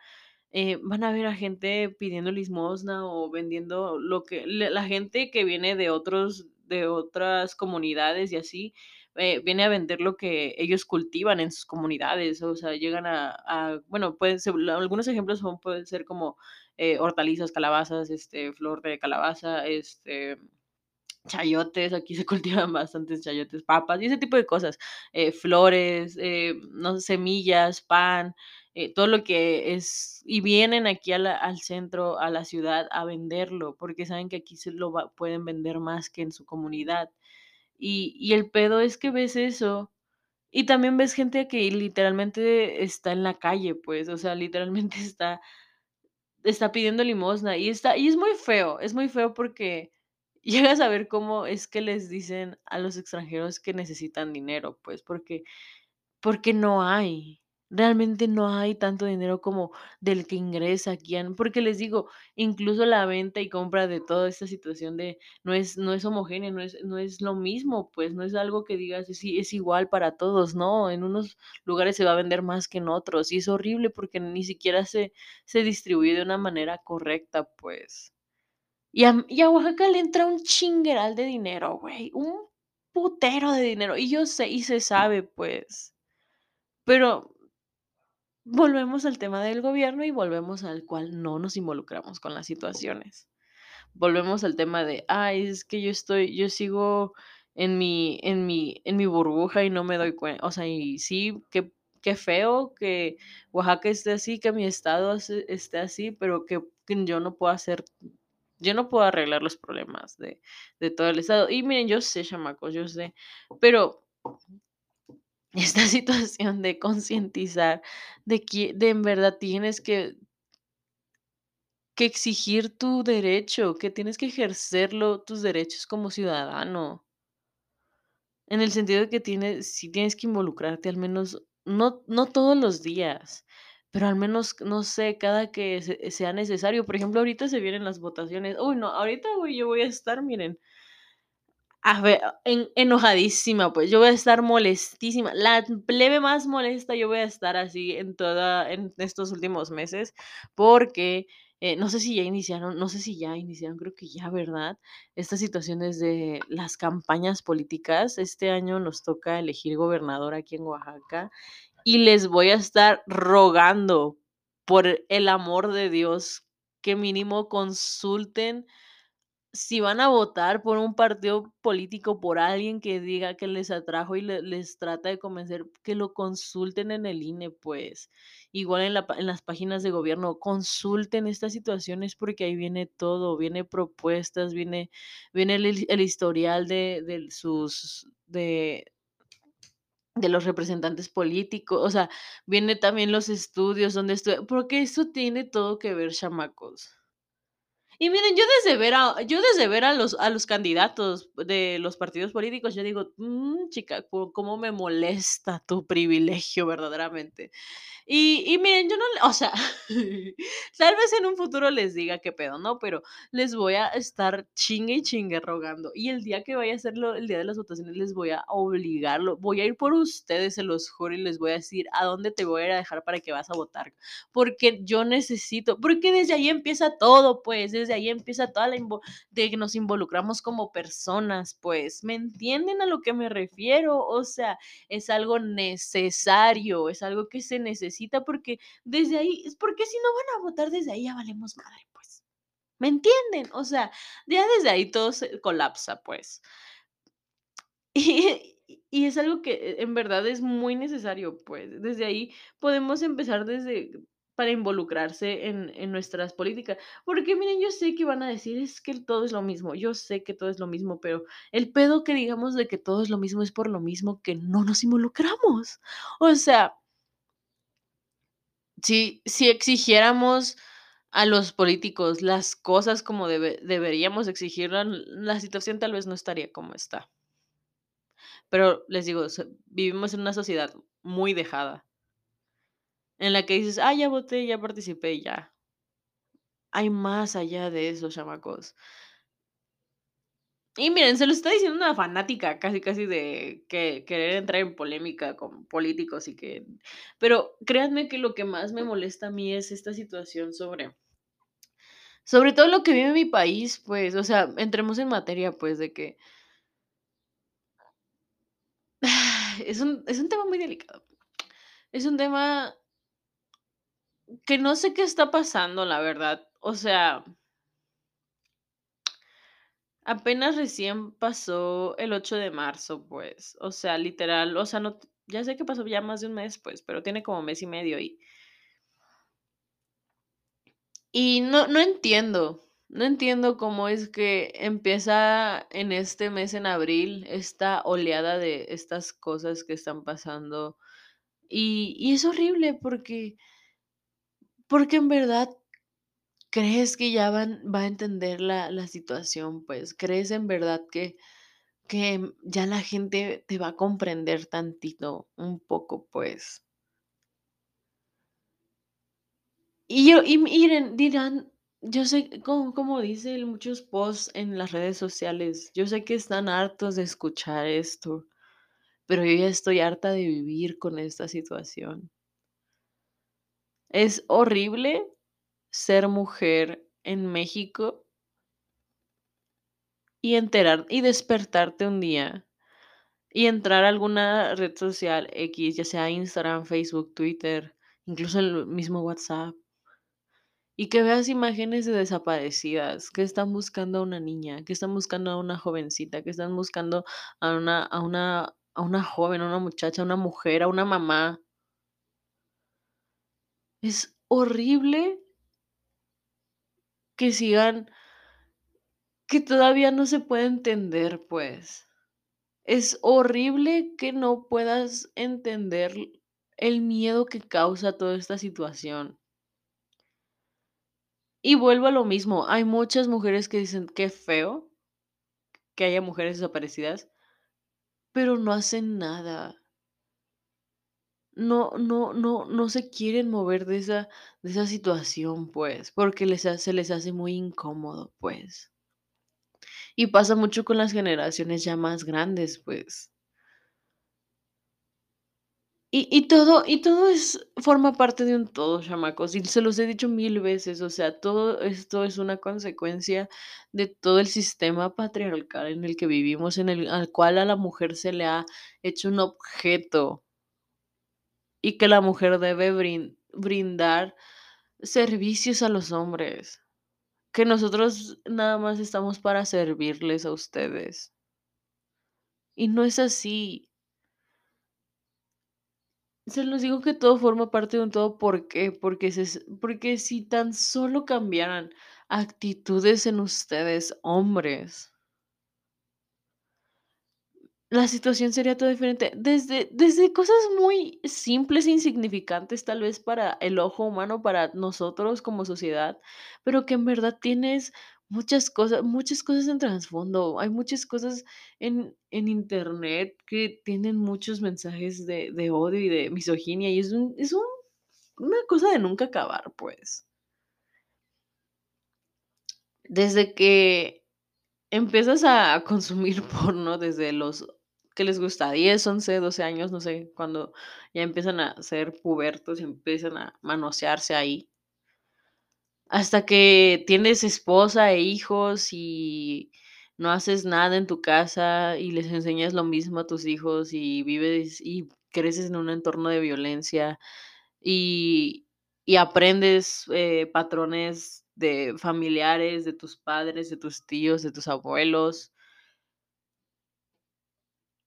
eh, van a ver a gente pidiendo limosna o vendiendo lo que la gente que viene de otros de otras comunidades y así, eh, viene a vender lo que ellos cultivan en sus comunidades, o sea, llegan a a bueno, pueden ser algunos ejemplos son pueden ser como, eh, hortalizas, calabazas, este, flor de calabaza, este, chayotes, aquí se cultivan bastantes chayotes, papas y ese tipo de cosas, eh, flores, eh, no semillas, pan, eh, todo lo que es y vienen aquí al centro, a la ciudad a venderlo, porque saben que aquí se lo va pueden vender más que en su comunidad. Y y el pedo es que ves eso, y también ves gente que literalmente está en la calle, pues, o sea, literalmente está está pidiendo limosna y está y es muy feo, es muy feo porque llegas a ver cómo es que les dicen a los extranjeros que necesitan dinero, pues, porque porque no hay, realmente no hay tanto dinero como del que ingresa aquí porque les digo, incluso la venta y compra de toda esta situación de no es no es homogénea, no es no es lo mismo, pues, no es algo que digas, es es igual para todos, no, en unos lugares se va a vender más que en otros, y es horrible porque ni siquiera se se distribuye de una manera correcta, pues. Y a y a Oaxaca le entra un chingueral de dinero, güey, un putero de dinero, y yo sé, y se sabe, pues. Pero volvemos al tema del gobierno y volvemos al cual no nos involucramos con las situaciones. Volvemos al tema de: "Ay, es que yo estoy yo sigo en mi en mi en mi burbuja y no me doy cuen", o sea, y sí, qué qué feo que Oaxaca esté así, que mi estado esté así, pero que que yo no puedo hacer yo no puedo arreglar los problemas de de todo el estado. Y miren, yo sé, chamacos, yo sé, pero esta situación de concientizar de que de en verdad tienes que que exigir tu derecho, que tienes que ejercerlo, tus derechos como ciudadano. En el sentido de que tienes sí tienes que involucrarte al menos, no no todos los días, pero al menos, no sé, cada que se sea necesario. Por ejemplo, ahorita se vienen las votaciones. Uy, no, ahorita voy yo voy a estar, miren a ver, en enojadísima, pues, yo voy a estar molestísima, la plebe más molesta, yo voy a estar así en toda en estos últimos meses, porque, eh, no sé si ya iniciaron, no sé si ya iniciaron, creo que ya, ¿verdad? Estas situaciones de las campañas políticas. Este año nos toca elegir gobernador aquí en Oaxaca, y les voy a estar rogando, por el amor de Dios, que mínimo consulten si van a votar por un partido político, por alguien que diga que les atrajo y le les trata de convencer, que lo consulten en el INE, pues. Igual en la en las páginas de gobierno, consulten estas situaciones, porque ahí viene todo, viene propuestas, viene viene el el historial de de sus de de los representantes políticos, o sea, viene también los estudios donde estoy, porque eso tiene todo que ver, chamacos. Y miren, yo desde ver a yo desde ver a los a los candidatos de los partidos políticos, yo digo: "Mm, chica, cómo me molesta tu privilegio verdaderamente". Y y miren, yo no o sea, tal vez en un futuro les diga qué pedo, ¿no? Pero les voy a estar chingue y chingue rogando. Y el día que vaya a hacerlo, el día de las votaciones, les voy a obligarlo. Voy a ir por ustedes, se los juro, y les voy a decir a dónde te voy a ir a dejar para que vas a votar. Porque yo necesito, porque desde ahí empieza todo, pues, ahí empieza toda la de que nos involucramos como personas, pues, ¿me entienden a lo que me refiero? O sea, es algo necesario, es algo que se necesita porque desde ahí, es porque si no van a votar desde ahí ya valemos madre, pues. ¿Me entienden? O sea, ya desde ahí todo se colapsa, pues. Y, y es algo que en verdad es muy necesario, pues. Desde ahí podemos empezar desde para involucrarse en, en nuestras políticas. Porque miren, yo sé que van a decir, es que todo es lo mismo, yo sé que todo es lo mismo, pero el pedo que digamos de que todo es lo mismo es por lo mismo que no nos involucramos. O sea, si, si exigiéramos a los políticos las cosas como debe- deberíamos exigirla, la situación tal vez no estaría como está. Pero les digo, vivimos en una sociedad muy dejada, en la que dices, ah, ya voté, ya participé, ya. Hay más allá de eso, chamacos. Y miren, se lo está diciendo una fanática, casi, casi de que querer entrar en polémica con políticos y que... Pero créanme que lo que más me molesta a mí es esta situación sobre Sobre todo lo que vive mi país, pues, o sea, entremos en materia, pues, de que es un es un tema muy delicado. Es un tema que no sé qué está pasando, la verdad. O sea, apenas recién pasó el 8 de marzo, pues, o sea, literal, o sea, no ya sé que pasó ya más de un mes, pues, pero tiene como mes y medio y y no no entiendo, no entiendo cómo es que empieza en este mes, en abril, esta oleada de estas cosas que están pasando Y y es horrible porque porque en verdad crees que ya van va a entender la la situación, pues, crees en verdad que que ya la gente te va a comprender tantito, un poco, pues. Y yo y miren, dirán, yo sé, como como dicen muchos posts en las redes sociales, yo sé que están hartos de escuchar esto, pero yo ya estoy harta de vivir con esta situación. Es horrible ser mujer en México y enterar y despertarte un día y entrar a alguna red social X, ya sea Instagram, Facebook, Twitter, incluso el mismo WhatsApp, y que veas imágenes de desaparecidas que están buscando a una niña, que están buscando a una jovencita, que están buscando a una, a una, a una joven, a una muchacha, a una mujer, a una mamá. Es horrible que sigan, que todavía no se puede entender, pues. Es horrible que no puedas entender el miedo que causa toda esta situación. Y vuelvo a lo mismo, hay muchas mujeres que dicen: "Qué feo que haya mujeres desaparecidas", pero no hacen nada. No no no no se quieren mover de esa de esa situación, pues, porque les se les hace muy incómodo, pues. Y pasa mucho con las generaciones ya más grandes, pues. Y y todo y todo es forma parte de un todo, chamacos, y se los he dicho mil veces, o sea, todo esto es una consecuencia de todo el sistema patriarcal en el que vivimos, en el al cual a la mujer se le ha hecho un objeto, y que la mujer debe brin brindar servicios a los hombres, que nosotros nada más estamos para servirles a ustedes, y no es así. Se los digo que todo forma parte de un todo, ¿por qué? Porque porque si tan solo cambiaran actitudes en ustedes, hombres, la situación sería todo diferente. Desde desde cosas muy simples e insignificantes, tal vez para el ojo humano, para nosotros como sociedad, pero que en verdad tienes muchas cosas muchas cosas en trasfondo. Hay muchas cosas en en Internet que tienen muchos mensajes de de odio y de misoginia, y es un es un una cosa de nunca acabar, pues. Desde que empiezas a consumir porno desde los, ¿qué les gusta? 10, 11, 12 años, no sé, cuando ya empiezan a ser pubertos y empiezan a manosearse ahí. Hasta que tienes esposa e hijos y no haces nada en tu casa y les enseñas lo mismo a tus hijos y vives y creces en un entorno de violencia y y aprendes, eh, patrones de familiares, de tus padres, de tus tíos, de tus abuelos.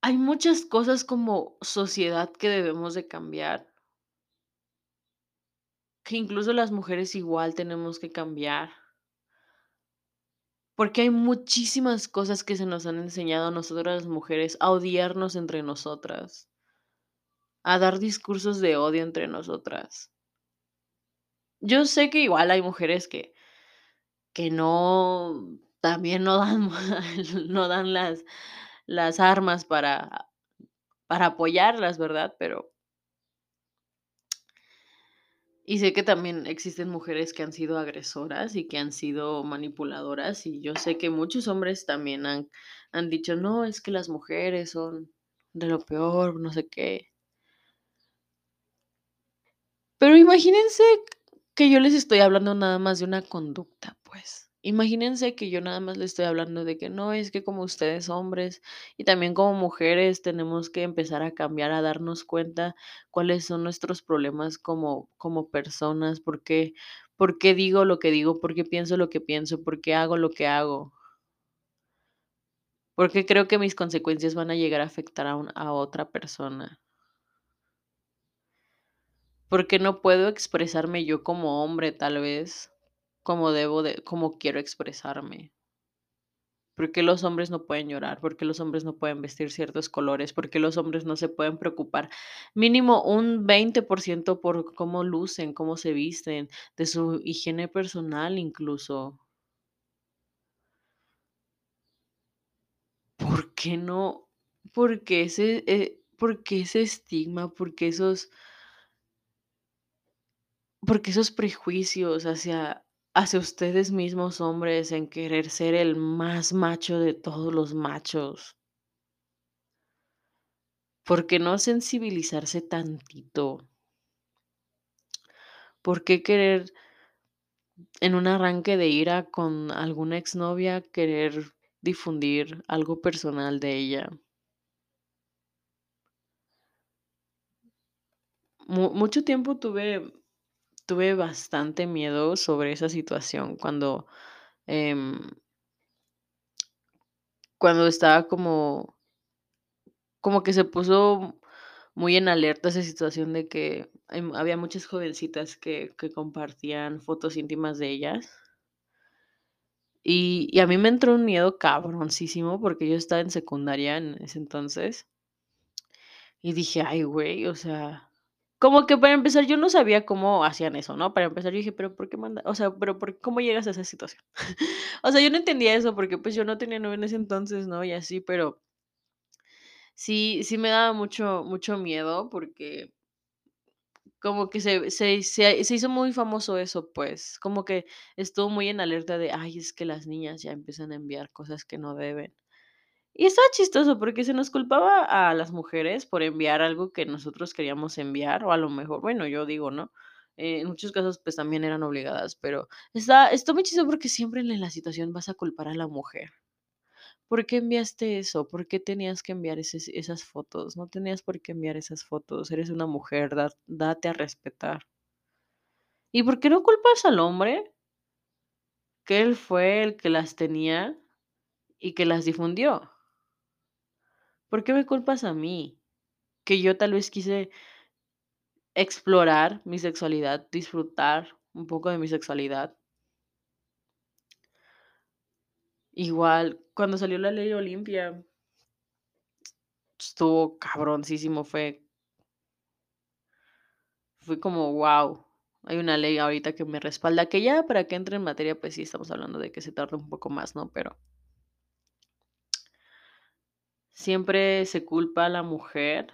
Hay muchas cosas como sociedad que debemos de cambiar. Que incluso las mujeres igual tenemos que cambiar. Porque hay muchísimas cosas que se nos han enseñado a nosotras las mujeres a odiarnos entre nosotras. A dar discursos de odio entre nosotras. Yo sé que igual hay mujeres que que no, también no dan no dan las las armas para para apoyarlas, ¿verdad? Pero y sé que también existen mujeres que han sido agresoras y que han sido manipuladoras, y yo sé que muchos hombres también han han dicho: "No, es que las mujeres son de lo peor, no sé qué". Pero imagínense que yo les estoy hablando nada más de una conducta, pues. Imagínense que yo nada más les estoy hablando de que no, es que como ustedes hombres y también como mujeres tenemos que empezar a cambiar, a darnos cuenta cuáles son nuestros problemas como como personas, por qué por qué digo lo que digo, por qué pienso lo que pienso, por qué hago lo que hago. Porque creo que mis consecuencias van a llegar a afectar a un a otra persona. Porque no puedo expresarme yo como hombre, tal vez, como debo de como quiero expresarme. ¿Por qué los hombres no pueden llorar? ¿Por qué los hombres no pueden vestir ciertos colores? ¿Por qué los hombres no se pueden preocupar mínimo un 20% por cómo lucen, cómo se visten, de su higiene personal incluso? ¿Por qué no? ¿Por qué ese, eh, ese estigma? ¿Por qué esos Porque esos prejuicios hacia hacia ustedes mismos, hombres, en querer ser el más macho de todos los machos. ¿Por qué no sensibilizarse tantito? ¿Por qué querer en un arranque de ira con alguna exnovia, querer difundir algo personal de ella? Mu mucho tiempo tuve tuve bastante miedo sobre esa situación cuando, em cuando estaba como como que se puso muy en alerta esa situación de que, em, había muchas jovencitas que compartían fotos íntimas de ellas. Y y a mí me entró un miedo cabroncísimo, porque yo estaba en secundaria en ese entonces. Y dije: "Ay, güey", o sea, como que para empezar, yo no sabía cómo hacían eso, ¿no? Para empezar, yo dije: "Pero, ¿por qué manda?". O sea, pero, ¿por cómo llegas a esa situación? O sea, yo no entendía eso porque, pues, yo no tenía novio en ese entonces, ¿no? Y así, pero sí sí me daba mucho mucho miedo porque como que se se se se hizo muy famoso eso, pues, como que estuvo muy en alerta de: "Ay, es que las niñas ya empiezan a enviar cosas que no deben". Y estaba chistoso porque se nos culpaba a las mujeres por enviar algo que nosotros queríamos enviar, o a lo mejor, bueno, yo digo, ¿no? Eh, en muchos casos, pues, también eran obligadas, pero está está muy chistoso porque siempre en la situación vas a culpar a la mujer. ¿Por qué enviaste eso? ¿Por qué tenías que enviar esas fotos? No tenías por qué enviar esas fotos, eres una mujer, da date a respetar. ¿Y por qué no culpas al hombre? Que él fue el que las tenía y que las difundió. ¿Por qué me culpas a mí? Que yo tal vez quise explorar mi sexualidad, disfrutar un poco de mi sexualidad. Igual, cuando salió la ley Olimpia estuvo cabroncísimo, fue fue como, guau, hay una ley ahorita que me respalda, que ya para que entre en materia, pues sí estamos hablando de que se tarda un poco más, ¿no? Pero siempre se culpa a la mujer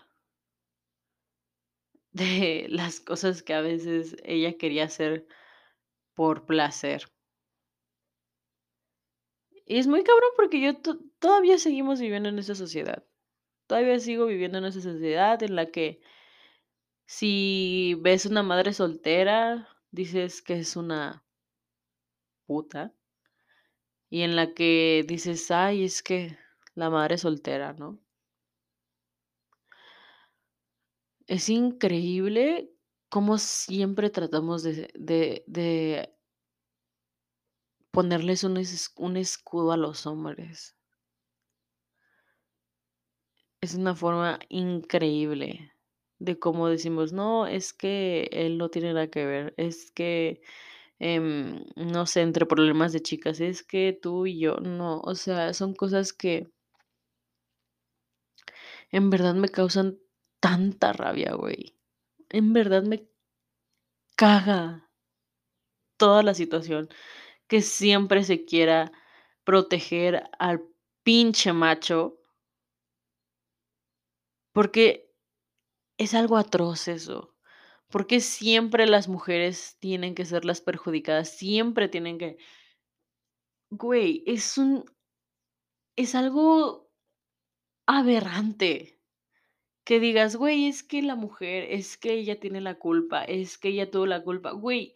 de las cosas que a veces ella quería hacer por placer. Y es muy cabrón porque yo to todavía seguimos viviendo en esa sociedad. Todavía sigo viviendo en esa sociedad en la que si ves una madre soltera, dices que es una puta. Y en la que dices: "Ay, es que la madre soltera", ¿no? Es increíble cómo siempre tratamos de de ponerles un un escudo a los hombres. Es una forma increíble de cómo decimos: "No, es que él no tiene nada que ver, es que, em, no sé, entre problemas de chicas, es que tú y yo", no, o sea, son cosas que en verdad me causan tanta rabia, güey. En verdad me caga toda la situación, que siempre se quiera proteger al pinche macho porque es algo atroz eso. Porque siempre las mujeres tienen que ser las perjudicadas, siempre tienen que güey, es un es algo aberrante que digas: "Güey, es que la mujer, es que ella tiene la culpa, es que ella tuvo la culpa", güey.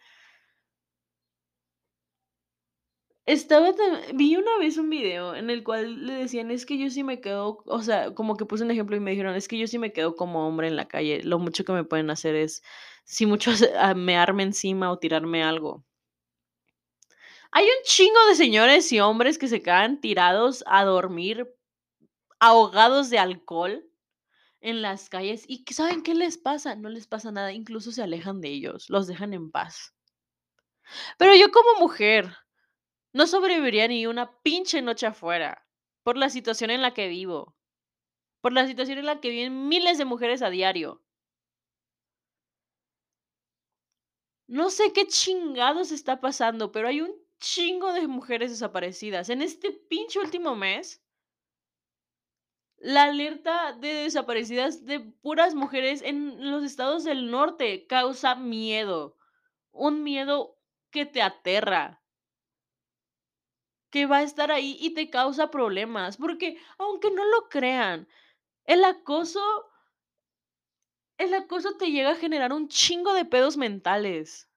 Estaba ta vi una vez un video en el cual le decían: "Es que yo sí me quedo", o sea, como que puse un ejemplo y me dijeron: "Es que yo sí me quedo como hombre en la calle, lo mucho que me pueden hacer es, si mucho es ah, mearme encima o tirarme algo". Hay un chingo de señores y hombres que se quedan tirados a dormir, ahogados de alcohol en las calles, ¿y saben qué les pasa? No les pasa nada, incluso se alejan de ellos, los dejan en paz. Pero yo como mujer, no sobreviviría ni una pinche noche afuera, por la situación en la que vivo, por la situación en la que viven miles de mujeres a diario. No sé qué chingados está pasando, pero hay un chingo de mujeres desaparecidas. En este pinche último mes la alerta de desaparecidas de puras mujeres en los estados del norte causa miedo, un miedo que te aterra. Que va a estar ahí y te causa problemas, porque aunque no lo crean, el acoso el acoso te llega a generar un chingo de pedos mentales.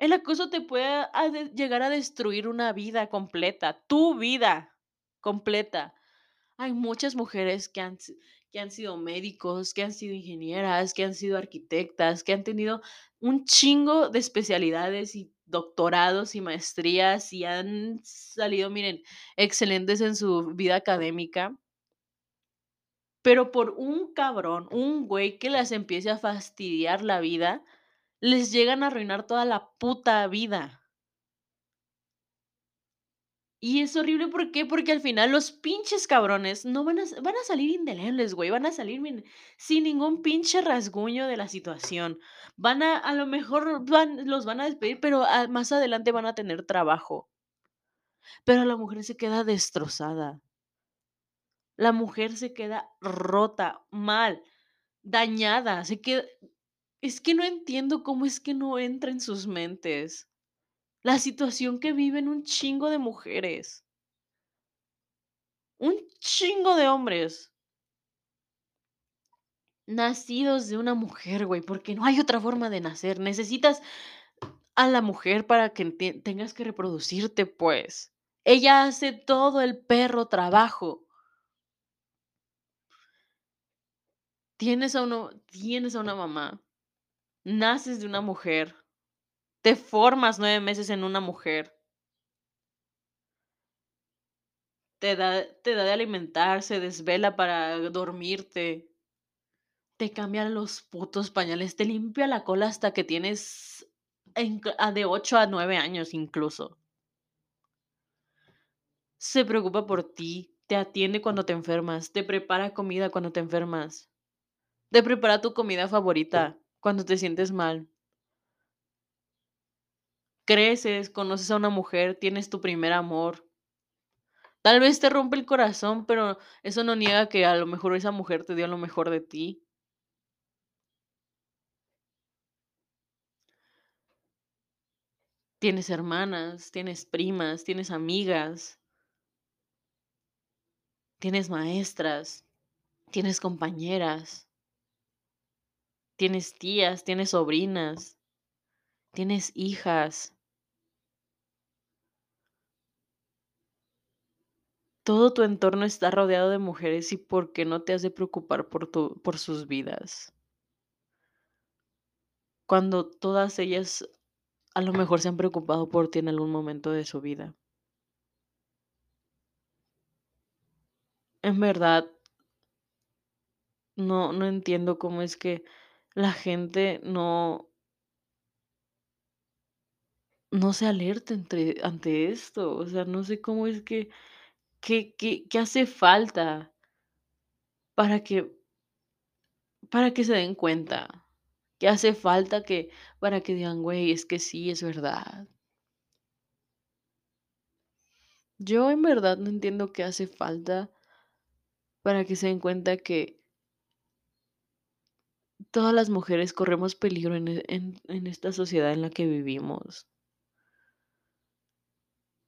El acoso te puede llegar a destruir una vida completa, tu vida completa. Hay muchas mujeres que han que han sido médicos, que han sido ingenieras, que han sido arquitectas, que han tenido un chingo de especialidades y doctorados y maestrías, y han salido, miren, excelentes en su vida académica. Pero por un cabrón, un güey que las empiece a fastidiar la vida, les llegan a arruinar toda la puta vida. Y es horrible. Porque al final los pinches cabrones no van a van a salir indelebles, güey, van a salir sin ningún pinche rasguño de la situación. Van a a lo mejor van los van a despedir, pero, ah, más adelante van a tener trabajo. Pero la mujer se queda destrozada. La mujer se queda rota, mal, dañada, se queda es que no entiendo cómo es que no entra en sus mentes. La situación que viven un chingo de mujeres. Un chingo de hombres. Nacidos de una mujer, güey, porque no hay otra forma de nacer. Necesitas a la mujer para que te tengas que reproducirte, pues. Ella hace todo el perro trabajo. Tienes a uno tienes a una mamá, naces de una mujer, te formas 9 meses en una mujer. Te da te da de alimentar, se desvela para dormirte. Te cambia los putos pañales, te limpia la cola hasta que tienes en ah, de 8 a 9 años, incluso. Se preocupa por ti, te atiende cuando te enfermas, te prepara comida cuando te enfermas, te prepara tu comida favorita cuando te sientes mal. Creces, conoces a una mujer, tienes tu primer amor. Tal vez te rompe el corazón, pero eso no niega que a lo mejor esa mujer te dio lo mejor de ti. Tienes hermanas, tienes primas, tienes amigas. Tienes maestras, tienes compañeras. Tienes tías, tienes sobrinas, tienes hijas. Todo tu entorno está rodeado de mujeres, ¿y por qué no te has de preocupar por tu por sus vidas? Cuando todas ellas, a lo mejor, se han preocupado por ti en algún momento de su vida. En verdad no no entiendo cómo es que la gente no no se alerta ante esto, o sea, no sé cómo es que qué hace falta para que para que se den cuenta, qué hace falta que para que digan: "Güey, es que sí, es verdad". Yo en verdad no entiendo qué hace falta para que se den cuenta que todas las mujeres corremos peligro en e en en esta sociedad en la que vivimos.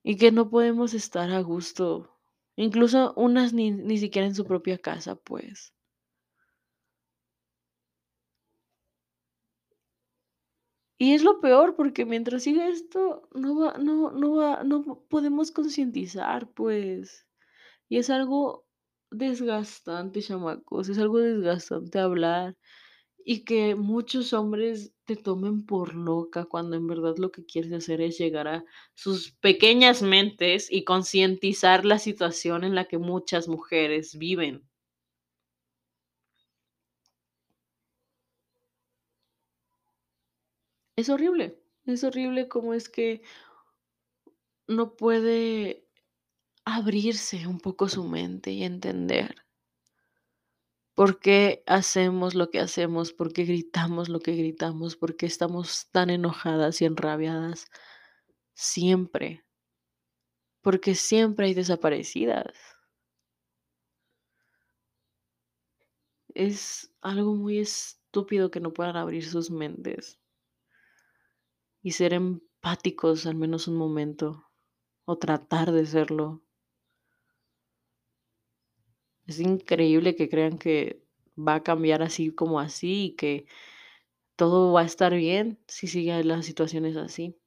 Y que no podemos estar a gusto, incluso unas ni ni siquiera en su propia casa, pues. Y es lo peor, porque mientras siga esto, no va no no va no podemos concientizar, pues. Y es algo desgastante, chamacos, es algo desgastante hablar, y que muchos hombres te tomen por loca, cuando en verdad lo que quieres hacer es llegar a sus pequeñas mentes y concientizar la situación en la que muchas mujeres viven. Es horrible, es horrible cómo es que no puede abrirse un poco su mente y entender por qué hacemos lo que hacemos, por qué gritamos lo que gritamos, por qué estamos tan enojadas y enrabiadas siempre. Porque siempre hay desaparecidas. Es algo muy estúpido que no puedan abrir sus mentes. Y ser empáticos al menos un momento, o tratar de serlo. Es increíble que crean que va a cambiar así como así, y que todo va a estar bien si sigue las situaciones así.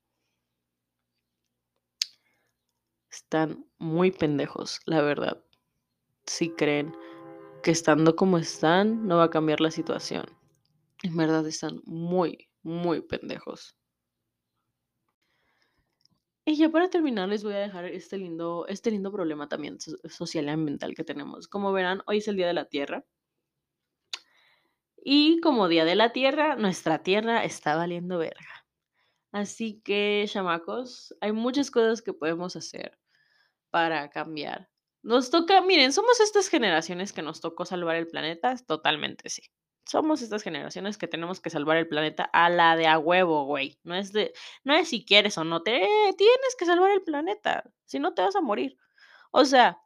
Están muy pendejos, la verdad. Si creen que estando como están no va a cambiar la situación. En verdad están muy, muy pendejos. Y ya para terminar, les voy a dejar este lindo este lindo problema también so social y ambiental que tenemos. Como verán, hoy es el Día de la Tierra. Y como Día de la Tierra, nuestra tierra está valiendo verga. Así que, chamacos, hay muchas cosas que podemos hacer para cambiar. Nos toca miren, somos estas generaciones que nos tocó salvar el planeta, totalmente sí. Somos estas generaciones que tenemos que salvar el planeta a la de a huevo, güey. No es de no es si quieres o no, te tienes que salvar el planeta, si no te vas a morir. O sea,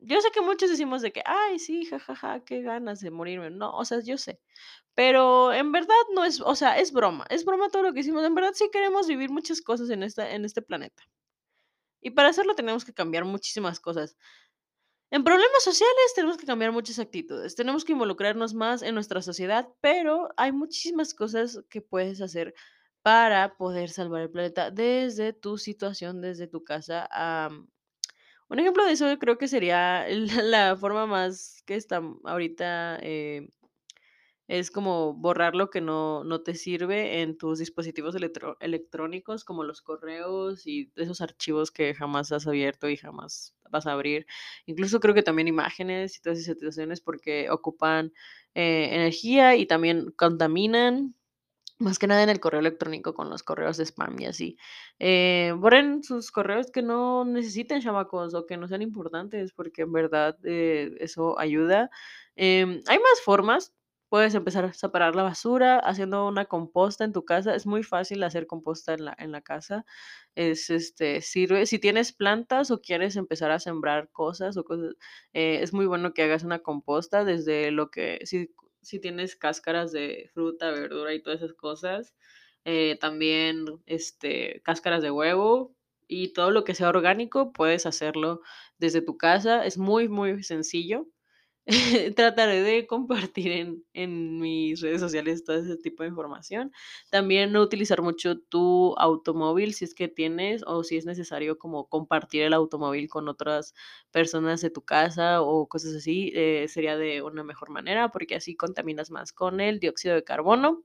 yo sé que muchos decimos de que: "Ay, sí, ja, ja, ja, qué ganas de morirme". No, o sea, yo sé, pero en verdad no es, o sea, es broma, es broma todo lo que hicimos. En verdad sí queremos vivir muchas cosas en esta en este planeta. Y para hacerlo tenemos que cambiar muchísimas cosas. En problemas sociales tenemos que cambiar muchas actitudes, tenemos que involucrarnos más en nuestra sociedad, pero hay muchísimas cosas que puedes hacer para poder salvar el planeta desde tu situación, desde tu casa, am, un ejemplo de eso creo que sería la la forma más que está ahorita, eh, es como borrar lo que no no te sirve en tus dispositivos electro electrónicos, como los correos y esos archivos que jamás has abierto y jamás vas a abrir. Incluso creo que también imágenes y todas esas situaciones porque ocupan, eh, energía y también contaminan. Más que nada en el correo electrónico con los correos de spam y así. Eh, borren sus correos que no necesiten, chamacos, o que no sean importantes, porque en verdad eh, eso ayuda. Em, hay más formas. Puedes empezar a separar la basura haciendo una composta en tu casa. Es muy fácil hacer composta en la, en la casa. Es este, sirve. Si tienes plantas o quieres empezar a sembrar cosas o cosas, eh, es muy bueno que hagas una composta desde lo que, si si tienes cáscaras de fruta, verdura y todas esas cosas. Eh, también este, cáscaras de huevo y todo lo que sea orgánico, puedes hacerlo desde tu casa. Es muy, muy sencillo. Trataré de compartir en, en mis redes sociales todo ese tipo de información. También no utilizar mucho tu automóvil si es que tienes o si es necesario como compartir el automóvil con otras personas de tu casa o cosas así, eh, sería de una mejor manera porque así contaminas más con el dióxido de carbono.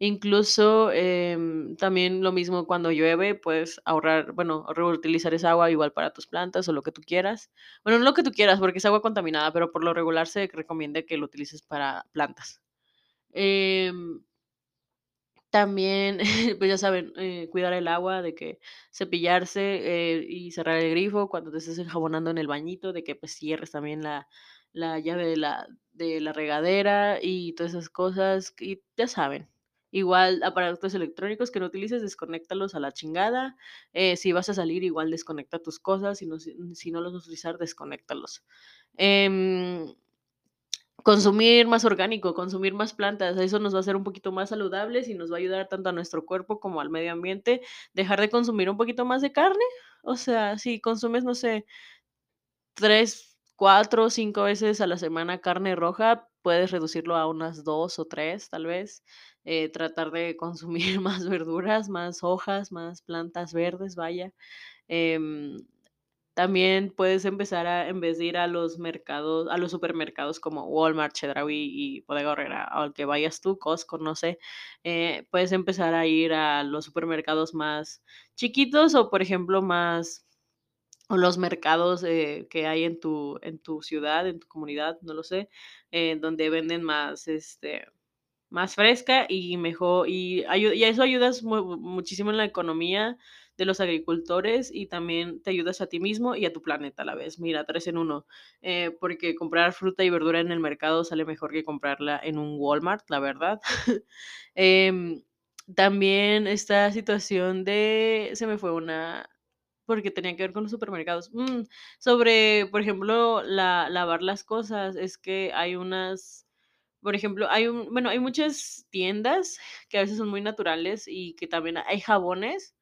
Incluso, em, también lo mismo cuando llueve, puedes ahorrar, bueno, reutilizar esa agua igual para tus plantas o lo que tú quieras. Bueno, no lo que tú quieras, porque es agua contaminada, pero por lo regular se recomienda que lo utilices para plantas. Em, también, pues ya saben, eh, cuidar el agua, de que cepillarse eh, y cerrar el grifo cuando te estés enjabonando en el bañito, de que pues cierres también la, la llave de la, de la regadera y todas esas cosas. Y ya saben, igual aparatos electrónicos que no utilices, desconéctalos a la chingada. Eh, si vas a salir, igual desconecta tus cosas. Si no, si, no los vas a utilizar, desconéctalos. Em, Consumir más orgánico, consumir más plantas, eso nos va a hacer un poquito más saludables y nos va a ayudar tanto a nuestro cuerpo como al medio ambiente. Dejar de consumir un poquito más de carne, o sea, si consumes, no sé, 3, 4, 5 veces a la semana carne roja, puedes reducirlo a unas 2 o 3, tal vez. Eh, tratar de consumir más verduras, más hojas, más plantas verdes, vaya. Em, también puedes empezar a, en vez de ir a los mercados, a los supermercados como Walmart, Chedraui y Bodega Aurrera, al que vayas tú, Costco, no sé, eh, puedes empezar a ir a los supermercados más chiquitos o, por ejemplo, más, o los mercados eh, que hay en tu, en tu ciudad, en tu comunidad, no lo sé, donde venden más, este, más fresca y mejor, y, y eso ayudas mu- muchísimo en la economía de los agricultores y también te ayudas a ti mismo y a tu planeta a la vez. Mira, tres en uno, eh, porque comprar fruta y verdura en el mercado sale mejor que comprarla en un Walmart, la verdad. Em, también esta situación de, se me fue una, porque tenía que ver con los supermercados. Mm, sobre, por ejemplo, la, lavar las cosas, es que hay unas por ejemplo, hay un bueno, hay muchas tiendas que a veces son muy naturales y que también hay jabones.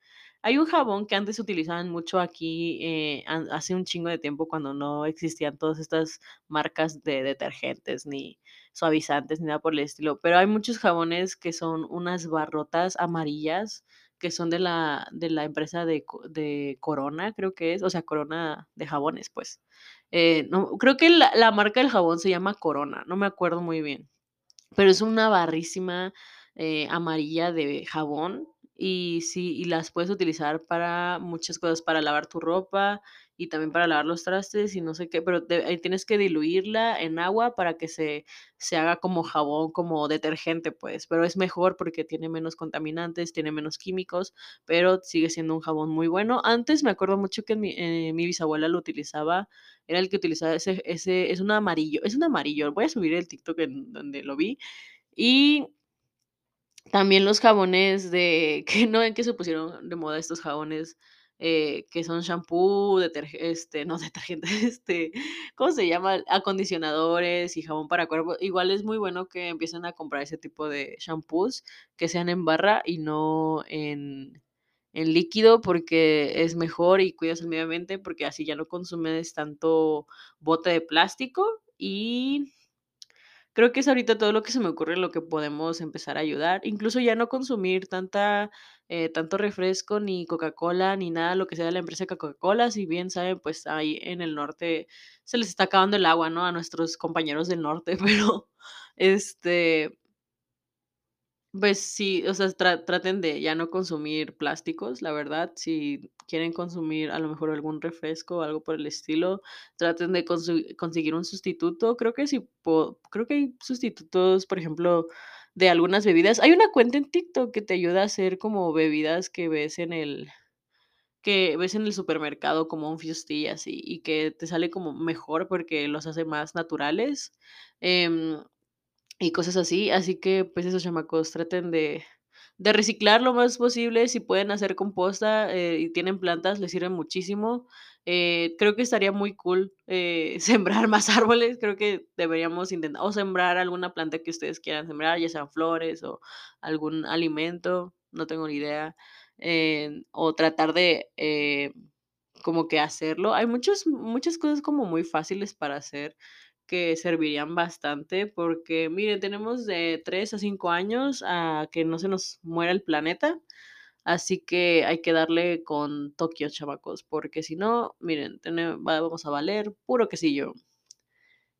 Hay un jabón que antes utilizaban mucho aquí, eh, hace un chingo de tiempo cuando no existían todas estas marcas de detergentes, ni suavizantes, ni nada por el estilo, pero hay muchos jabones que son unas barrotas amarillas, que son de la de la empresa de de Corona, creo que es, o sea, Corona de jabones, pues. Eh, no, creo que la la marca del jabón se llama Corona, no me acuerdo muy bien. Pero es una barrísima, eh, amarilla de jabón, y sí, y las puedes utilizar para muchas cosas, para lavar tu ropa y también para lavar los trastes y no sé qué, pero ahí tienes que diluirla en agua para que se se haga como jabón, como detergente, pues, pero es mejor porque tiene menos contaminantes, tiene menos químicos, pero sigue siendo un jabón muy bueno. Antes me acuerdo mucho que mi, eh, bisabuela lo utilizaba, era el que utilizaba ese ese es un amarillo, es un amarillo, voy a subir el TikTok en donde lo vi, y también los jabones de que no ven que se pusieron de moda estos jabones, eh, que son shampoo, deterge este, no detergente, este, ¿cómo se llama? Acondicionadores y jabón para cuerpo. Igual es muy bueno que empiecen a comprar ese tipo de shampoos que sean en barra y no en en líquido, porque es mejor y cuidas el medio ambiente, porque así ya no consumes tanto bote de plástico y Creo que es ahorita todo lo que se me ocurre lo que podemos empezar a ayudar. Incluso ya no consumir tanta, eh, tanto refresco, ni Coca-Cola, ni nada, lo que sea de la empresa Coca-Cola. Si bien saben, pues ahí en el norte se les está acabando el agua, ¿no? A nuestros compañeros del norte, pero este, pues sí, o sea, tra traten de ya no consumir plásticos, la verdad. Si quieren consumir a lo mejor algún refresco o algo por el estilo, traten de conseguir un sustituto. Creo que sí creo que hay sustitutos, por ejemplo, de algunas bebidas. Hay una cuenta en TikTok que te ayuda a hacer como bebidas que ves en el que ves en el supermercado como un y así, y que te sale como mejor porque los hace más naturales, em, y cosas así. Así que, pues, esos chamacos traten de de reciclar lo más posible, si pueden hacer composta, eh, y tienen plantas, les sirve muchísimo. Eh, creo que estaría muy cool, eh, sembrar más árboles, creo que deberíamos intentar o sembrar alguna planta que ustedes quieran sembrar, ya sean flores o algún alimento, no tengo ni idea, o tratar de, como que hacerlo. Hay muchos muchas cosas como muy fáciles para hacer que servirían bastante, porque miren, tenemos de 3 a 5 años a que no se nos muera el planeta, así que hay que darle con Tokio, chamacos, porque si no, miren, tene vamos a valer puro quesillo.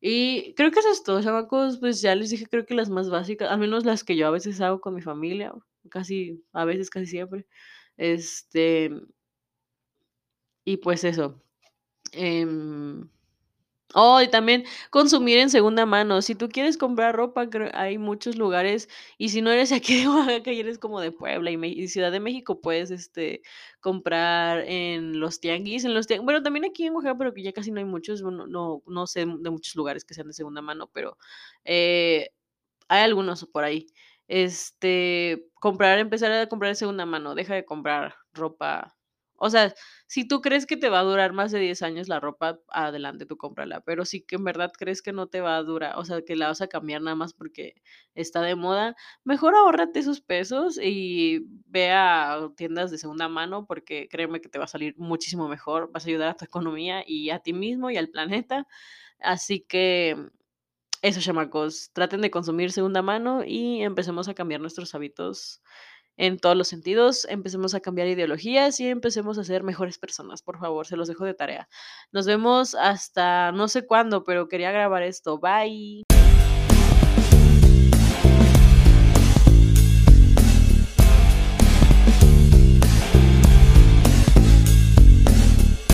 Y creo que eso es todo, chamacos, pues ya les dije, creo que las más básicas, al menos las que yo a veces hago con mi familia, casi a veces, casi siempre, este y pues eso, em oh, y también consumir en segunda mano. Si tú quieres comprar ropa, hay muchos lugares, y si no eres aquí de Oaxaca y eres como de Puebla y Ciudad de México, puedes, este, comprar en los tianguis, en los tian bueno, también aquí en Oaxaca, pero que ya casi no hay muchos, bueno, no no sé de muchos lugares que sean de segunda mano, pero, eh, hay algunos por ahí. Este, comprar empezar a comprar de segunda mano, deja de comprar ropa. O sea, si tú crees que te va a durar más de 10 años la ropa, adelante, tú cómprala, pero si que en verdad crees que no te va a durar, o sea, que la vas a cambiar nada más porque está de moda, mejor ahórrate esos pesos y ve a tiendas de segunda mano, porque créeme que te va a salir muchísimo mejor, vas a ayudar a tu economía y a ti mismo y al planeta. Así que eso, chamacos, traten de consumir segunda mano y empecemos a cambiar nuestros hábitos en todos los sentidos, empecemos a cambiar ideologías y empecemos a ser mejores personas, por favor, se los dejo de tarea. Nos vemos hasta no sé cuándo, pero quería grabar esto. Bye.